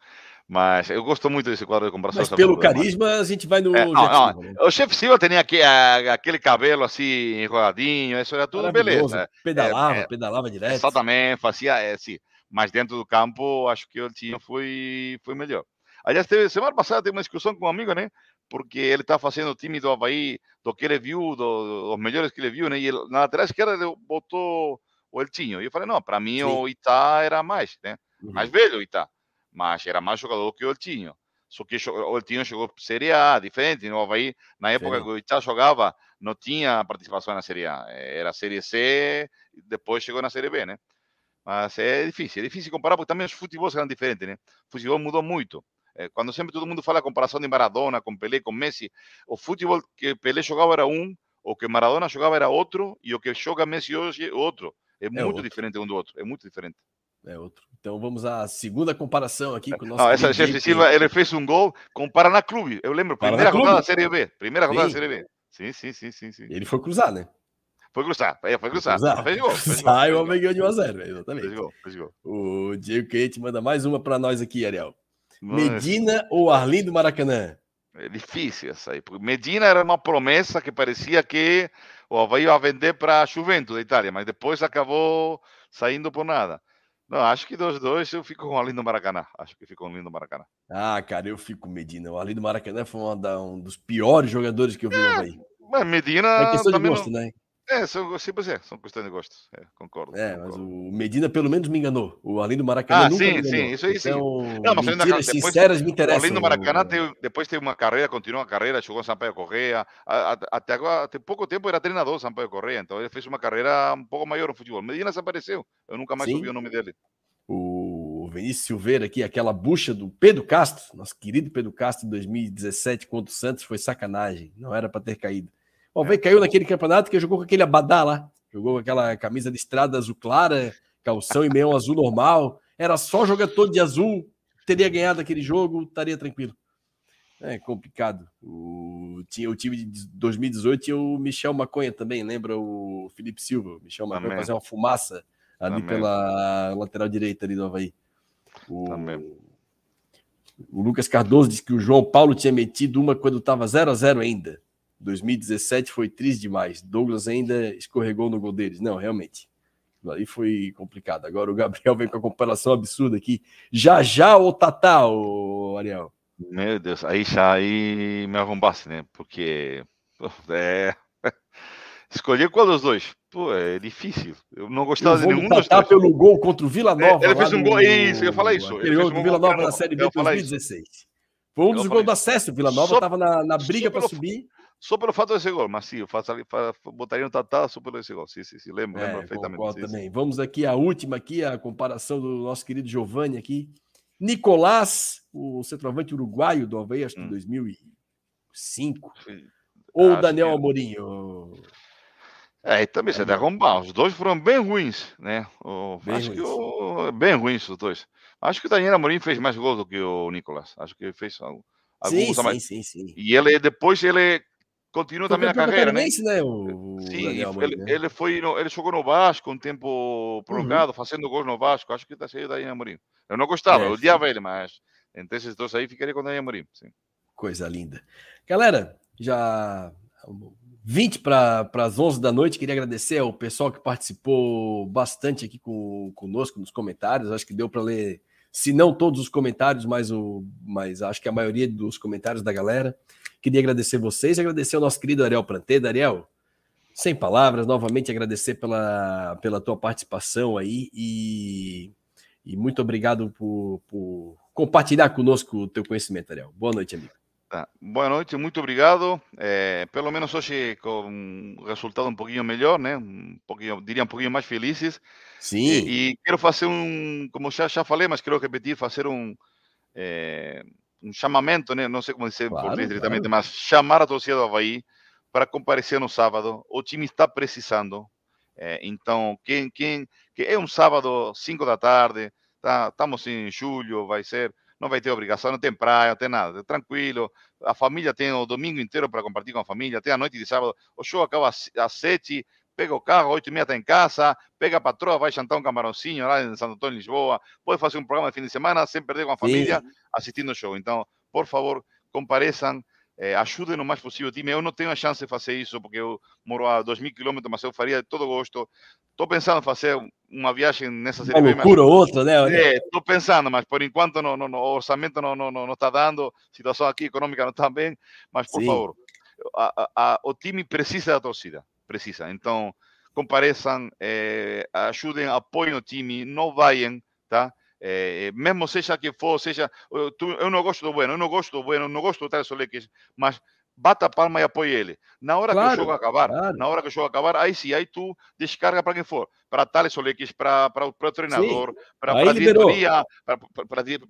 Mas eu gosto muito desse quadro de comparação. Mas pelo carisma, a gente vai no. É, não, não. Né? O Jeff Silva tinha aqui, aquele cabelo assim, enroladinho, isso era tudo beleza. Pedalava, é, é, pedalava direto. Exatamente, fazia assim. Mas dentro do campo, acho que o Tinho foi, foi melhor. Aliás, teve, semana passada teve uma discussão com um amigo, né? Porque ele está fazendo o time do Havaí, do que ele viu, do, dos melhores que ele viu, né? E ele, na lateral esquerda ele botou o Eltinho. E eu falei, não, para mim Sim. o Itá era mais, né? Uhum. Mais velho o Itá, mas era mais jogador que o Eltinho. Só que o Eltinho chegou Série A, diferente. No Havaí, na época Sim. que o Itá jogava, não tinha participação na Série A. Era Série C, depois chegou na Série B, né? Mas é difícil, é difícil comparar, porque também os futebols eram diferentes, né? O futebol mudou muito. Quando sempre todo mundo fala a comparação de Maradona com Pelé, com Messi, o futebol que Pelé jogava era um, o que Maradona jogava era outro, e o que joga Messi hoje é outro. É, é muito outro. diferente um do outro, é muito diferente. É outro. Então vamos à segunda comparação aqui com o nosso. Não, essa Jeff Silva, ele fez um gol com o Paraná Clube. Eu lembro, primeira rodada da Série B. Primeira rodada da Série B. Sim, sim, sim, sim, sim. Ele foi cruzar, né? Foi cruzar, é, foi cruzar. cruzar. Fez gol. Sai o homem ganhou de 1x0, exatamente. Fez gol, fez gol. O Diego Kate manda mais uma para nós aqui, Ariel. Medina ou Arlindo Maracanã? É difícil essa aí. Porque Medina era uma promessa que parecia que o Havaí ia vender para a Juventus da Itália, mas depois acabou saindo por nada. Não, acho que dos dois eu fico com o Arlindo Maracanã. Acho que fico com o Arlindo Maracanã. Ah, cara, eu fico com Medina. O Arlindo Maracanã foi da, um dos piores jogadores que eu vi é, no Havaí. Mas Medina. É questão de gosto, não... né? É, são, sempre é, são questões de gostos, é, concordo. É, concordo. mas o Medina pelo menos me enganou. O Além do Maracanã ah, nunca sim, sim, isso aí sim. Então, Não, mas mentiras depois, sinceras me o. Além do Maracanã teve, depois teve uma carreira, continuou a carreira, jogou Sampaio Correia, até agora, até pouco tempo era treinador Sampaio Correia, então ele fez uma carreira um pouco maior no futebol. Medina desapareceu, eu nunca mais Sim. ouvi o nome dele. O Vinícius Silveira aqui, aquela bucha do Pedro Castro, nosso querido Pedro Castro, em 2017 contra o Santos, foi sacanagem. Não era para ter caído. O Alvei caiu naquele campeonato que jogou com aquele abadá lá. Jogou com aquela camisa de estrada azul clara, calção e meião azul normal. Era só jogador de azul, teria ganhado aquele jogo, estaria tranquilo. É complicado. O, tinha, o time de 2018 tinha o Michel Maconha também, lembra o Felipe Silva? O Michel Maconha fazia uma fumaça ali Também. pela lateral direita ali do Havaí. O, Também. o Lucas Cardoso disse que o João Paulo tinha metido uma quando estava 0 a 0 ainda. 2017 foi triste demais. Douglas ainda escorregou no gol deles. Não, realmente. Aí foi complicado. Agora o Gabriel vem com a comparação absurda aqui. Já já o Tatá, o Ariel. Meu Deus, aí já aí me arrombasse, né? Porque é... escolher qual dos dois? Pô, é difícil. Eu não Eu gostava de vou nenhum dos dois. pelo gol contra o Vila Nova. É, ele fez um no- gol- isso, eu ia falar isso. Ele fez gol um gol Vila Nova na Série. B Eu falar 2016. Foi um Eu dos gols do acesso. O Vila Nova estava na, na briga para subir. Só pelo fato desse gol, mas sim, eu faço botaria no Tatá só pelo esse gol. Sim, sim, sim. Lembro, lembro É, perfeitamente. concordo sim, sim. também. Vamos aqui a última aqui, a comparação do nosso querido Giovanni aqui. Nicolás, o centroavante uruguaio do acho que Hum. 2005. Foi- Ou o Acho Daniel que- Amorim. É, e também você É, dá arrombar. Os dois foram bem ruins, né? O- Bem acho que ruins. o, bem ruins os dois. Acho que o Daniel Amorim fez mais gols do que o Nicolas. Acho que ele fez algo- Sim, sim, mais. sim, sim. E ele depois ele continua Foi também na campeão carreira, né? né? O, Sim, Daniel ele, né? ele foi no- ele jogou no Vasco um tempo Uhum. prolongado, fazendo gols no Vasco. Acho que está saindo daí Amorim. Eu não gostava, É, eu odiava ele, mas entre esses dois aí ficaria com o Daniel Amorim. Sim. Coisa linda. Galera, já 20 para as 11 da noite. Queria agradecer ao pessoal que participou bastante aqui com, conosco nos comentários. Acho que deu para ler, se não todos os comentários, mas, o, mas acho que a maioria dos comentários da galera. Queria agradecer vocês e agradecer ao nosso querido Ariel Planteda. Ariel, sem palavras, novamente agradecer pela, pela tua participação aí e, e muito obrigado por, por compartilhar conosco o teu conhecimento, Ariel. Boa noite, amigo. Tá. Boa noite, muito obrigado. Eh, pelo menos hoje com um resultado um pouquinho melhor, né? Um pouquinho, diria um pouquinho mais felizes. Sim. E, e quero fazer um, como já, já falei, mas quero repetir, fazer um, eh, um chamamento, né? Não sei como dizer Claro, português diretamente, claro. mas chamar a torcida do Havaí para comparecer no sábado. O time está precisando. Eh, então, quem, quem, que é um sábado, 5 da tarde, tá, estamos em julho, vai ser, não vai ter obrigação, não tem praia, não tem nada, tranquilo. A família tem o domingo inteiro para compartilhar com a família, tem a noite de sábado. O show acaba às sete, pega o carro, oito e meia está em casa, pega a patroa, vai jantar um camarãozinho lá em Santo Antônio, Lisboa, pode fazer um programa de fim de semana sem perder com a família, assistindo o show. Então, por favor, compareçam, eh, ajudem o mais possível o time. Eu não tenho a chance de fazer isso, porque eu moro a 2 mil quilômetros, mas eu faria de todo gosto. Estou pensando em fazer uma viagem nessa Uma série B, mas loucura ou outra, né? Ariel? é, estou pensando, mas por enquanto no, no, no, o orçamento não, não, não, não está dando, a situação aqui econômica não está bem, mas por Sim. favor, a, a, a, o time precisa da torcida, precisa. Então, compareçam, eh, ajudem, apoiem o time, não vaiam, tá? Eh, mesmo seja que for, seja, eu, tu, eu não gosto do Bueno, eu não gosto do Bueno, não gosto do Thales Soleques, mas bata a palma e apoie ele. Na hora que Claro, o jogo acabar, claro. na hora que o jogo acabar, aí sim, aí tu descarga para quem for, para Thales Soleques, para, o treinador, para, a diretoria,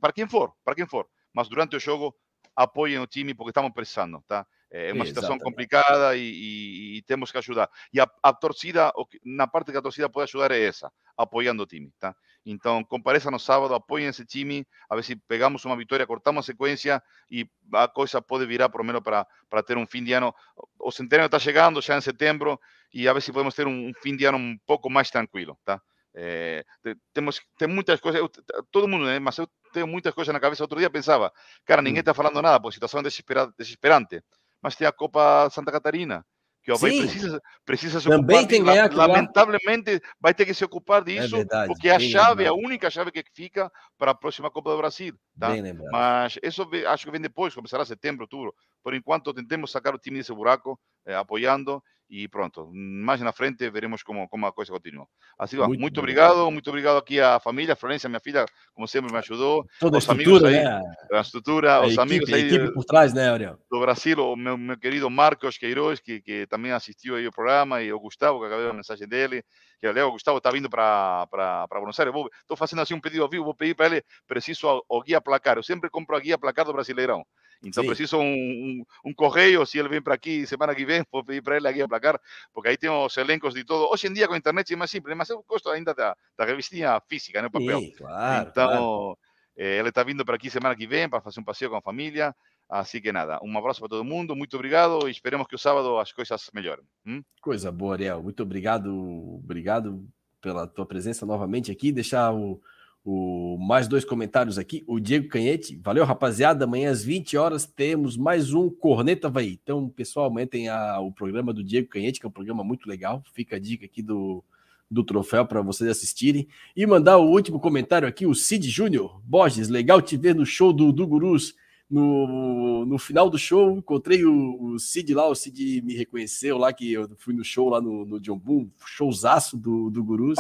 para, quem for, para quem for. Mas durante o jogo, apoiem o time porque estamos precisando, tá? É uma situação complicada e, e- e temos que ajudar. E a, a torcida, que- na parte que a torcida pode ajudar é essa, apoiando o time, tá? Então, compareçam no sábado, apoiem esse time, a ver se pegamos uma vitória, cortamos a sequência e a coisa pode virar, pelo menos, para, para ter um fim de ano. O centenário está chegando já em setembro e a ver se podemos ter um, fim de ano um pouco mais tranquilo, tá? É, te- temos tem muitas coisas, eu- todo mundo, né? Mas eu tenho muitas coisas na cabeça. Outro dia pensava, cara, ninguém Hum. está falando nada, porque a situação é desespera- desesperante. Mas tem a Copa Santa Catarina, que o Havaí Sim. precisa, precisa se Também ocupar tem que ganhar lá. Lamentavelmente, vai ter que se ocupar disso, verdade, porque é a chave, a lembrado. única chave que fica para a próxima Copa do Brasil. Tá? Mas isso acho que vem depois, começará setembro, outubro. Por enquanto, tentemos sacar o time desse buraco, eh, apoiando e pronto, mais na frente veremos como, como a coisa continua. Assim, muito, muito obrigado, muito obrigado aqui à família, Florencia, minha filha, como sempre me ajudou. Toda a estrutura, aí, né? A estrutura, a os equipe, amigos aí. A equipe por trás, né, Ariel? Do Brasil, o meu, meu querido Marcos Queiroz, que, que também assistiu o programa, e o Gustavo, que acabei a mensagem dele, que o Gustavo está vindo para Buenos Aires. Estou fazendo assim um pedido ao vivo, vou pedir para ele, preciso o guia placar. Eu sempre compro a guia placar do Brasileirão. Então Sim. preciso um, um, um, correio, se ele vem para aqui semana que vem, vou pedir para ele a guia placar, porque aí tem os elencos de todo. Hoje em dia com a internet é mais simples, mas eu gosto ainda da, da revistinha física, no papel. Sim, claro, então, claro. Eh, ele está vindo para aqui semana que vem para fazer um passeio com a família. Assim que nada, um abraço para todo mundo, muito obrigado e esperemos que o sábado as coisas melhorem. Hum? Coisa boa, Ariel. Muito obrigado, obrigado pela tua presença novamente aqui. Deixar o, o, mais dois comentários aqui. O Diego Canhete, valeu rapaziada. Amanhã às 20 horas temos mais um Corneta Vai. Então, pessoal, aumentem a, o programa do Diego Canhete, que é um programa muito legal. Fica a dica aqui do, do troféu para vocês assistirem. E mandar o último comentário aqui, o Cid Júnior. Borges, legal te ver no show do, do Gurus. No, no final do show, encontrei o, o Cid lá, o Cid me reconheceu lá, que eu fui no show lá no, no John Boom, showzaço do, do Gurus.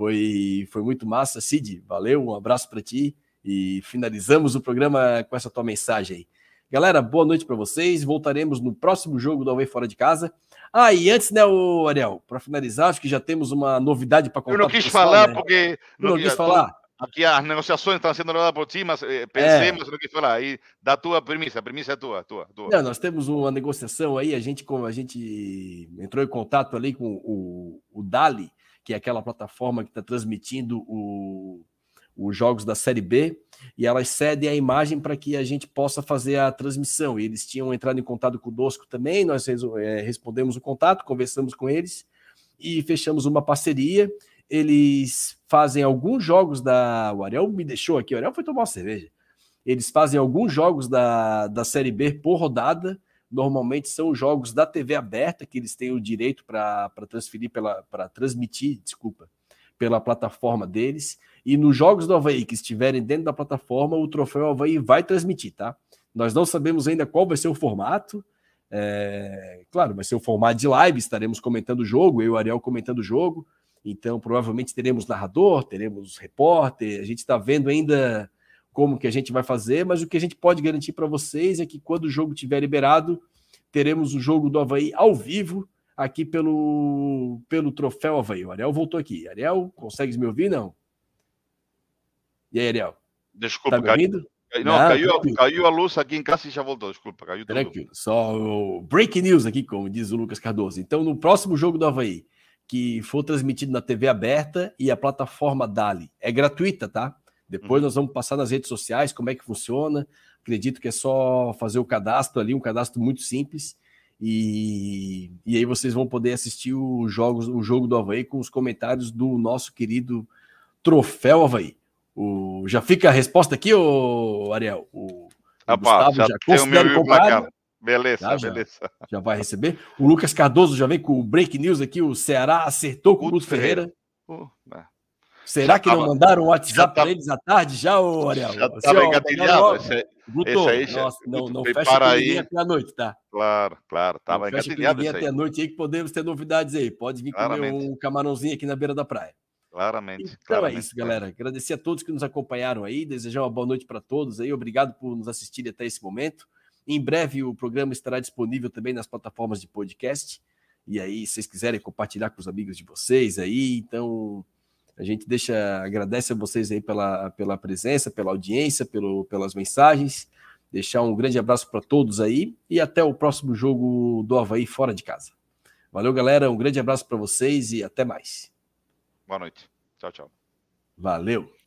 Foi, foi muito massa. Cid, valeu, um abraço para ti e finalizamos o programa com essa tua mensagem aí. Galera, boa noite para vocês. Voltaremos no próximo jogo do Away Fora de Casa. Ah, e antes, né, o Ariel, para finalizar, acho que já temos uma novidade para contar. Eu não quis pessoal, falar né? porque. Não, não quis falar. Aqui as negociações estão sendo levadas por ti, mas eh, pensei, é. não quis falar. Aí, da tua premissa, a premissa é tua, tua, tua. Não, nós temos uma negociação aí, a gente, como a gente entrou em contato ali com o, o Dali, que é aquela plataforma que está transmitindo o, os jogos da Série B, e elas cedem a imagem para que a gente possa fazer a transmissão. E eles tinham entrado em contato conosco também, nós é, respondemos o contato, conversamos com eles e fechamos uma parceria. Eles fazem alguns jogos da. O Ariel me deixou aqui, o Ariel foi tomar uma cerveja. Eles fazem alguns jogos da, da Série B por rodada normalmente são jogos da TV aberta que eles têm o direito para transferir pela para transmitir, desculpa, pela plataforma deles. E nos jogos do Havaí que estiverem dentro da plataforma, o troféu Havaí vai transmitir, tá? Nós não sabemos ainda qual vai ser o formato. É, claro, vai ser o formato de live, estaremos comentando o jogo, eu e o Ariel comentando o jogo. Então, provavelmente teremos narrador, teremos repórter. A gente está vendo ainda como que a gente vai fazer, mas o que a gente pode garantir para vocês é que quando o jogo estiver liberado, teremos o jogo do Havaí ao vivo aqui pelo, pelo Troféu Havaí. O Ariel voltou aqui. Ariel, consegues me ouvir? Não. E aí, Ariel? Desculpa, tá me ouvindo? Caiu, não, não caiu, caiu, a luz aqui em casa e já voltou. Desculpa, caiu tudo. Tranquilo. Só o break news aqui, como diz o Lucas Cardoso. Então, no próximo jogo do Havaí, que for transmitido na TV aberta e a plataforma Dali, é gratuita, tá? Depois uhum. nós vamos passar nas redes sociais como é que funciona. Acredito que é só fazer o cadastro ali, um cadastro muito simples. E, e aí vocês vão poder assistir o, jogos, o jogo do Havaí com os comentários do nosso querido Troféu Havaí. O, já fica a resposta aqui, ô Ariel? O, o Gustavo já, já considera. Beleza, tá, beleza. Já, já, vai receber. O Lucas Cardoso já vem com o break news aqui. O Ceará acertou com o Guto Ferreira. Ferreira. Uh, Será que tava, não mandaram um WhatsApp para eles à tarde já, ô Ariel? Já estava engatilhado. Esse, Guto, esse já, nossa, não, não fecha aí. até a noite, tá? Claro, claro, estava engatilhado. Fecha até a noite aí que podemos ter novidades aí. Pode vir Claramente. comer um camarãozinho aqui na beira da praia. Claramente. Então é claramente, é isso, galera. Agradecer a todos que nos acompanharam aí, desejar uma boa noite para todos aí. Obrigado por nos assistirem até esse momento. Em breve o programa estará disponível também nas plataformas de podcast. E aí, se vocês quiserem compartilhar com os amigos de vocês aí, então a gente deixa, agradece a vocês aí pela, pela presença, pela audiência, pelo, pelas mensagens. Deixar um grande abraço para todos aí e até o próximo jogo do Havaí fora de casa. Valeu, galera. Um grande abraço para vocês e até mais. Boa noite. Tchau, tchau. Valeu.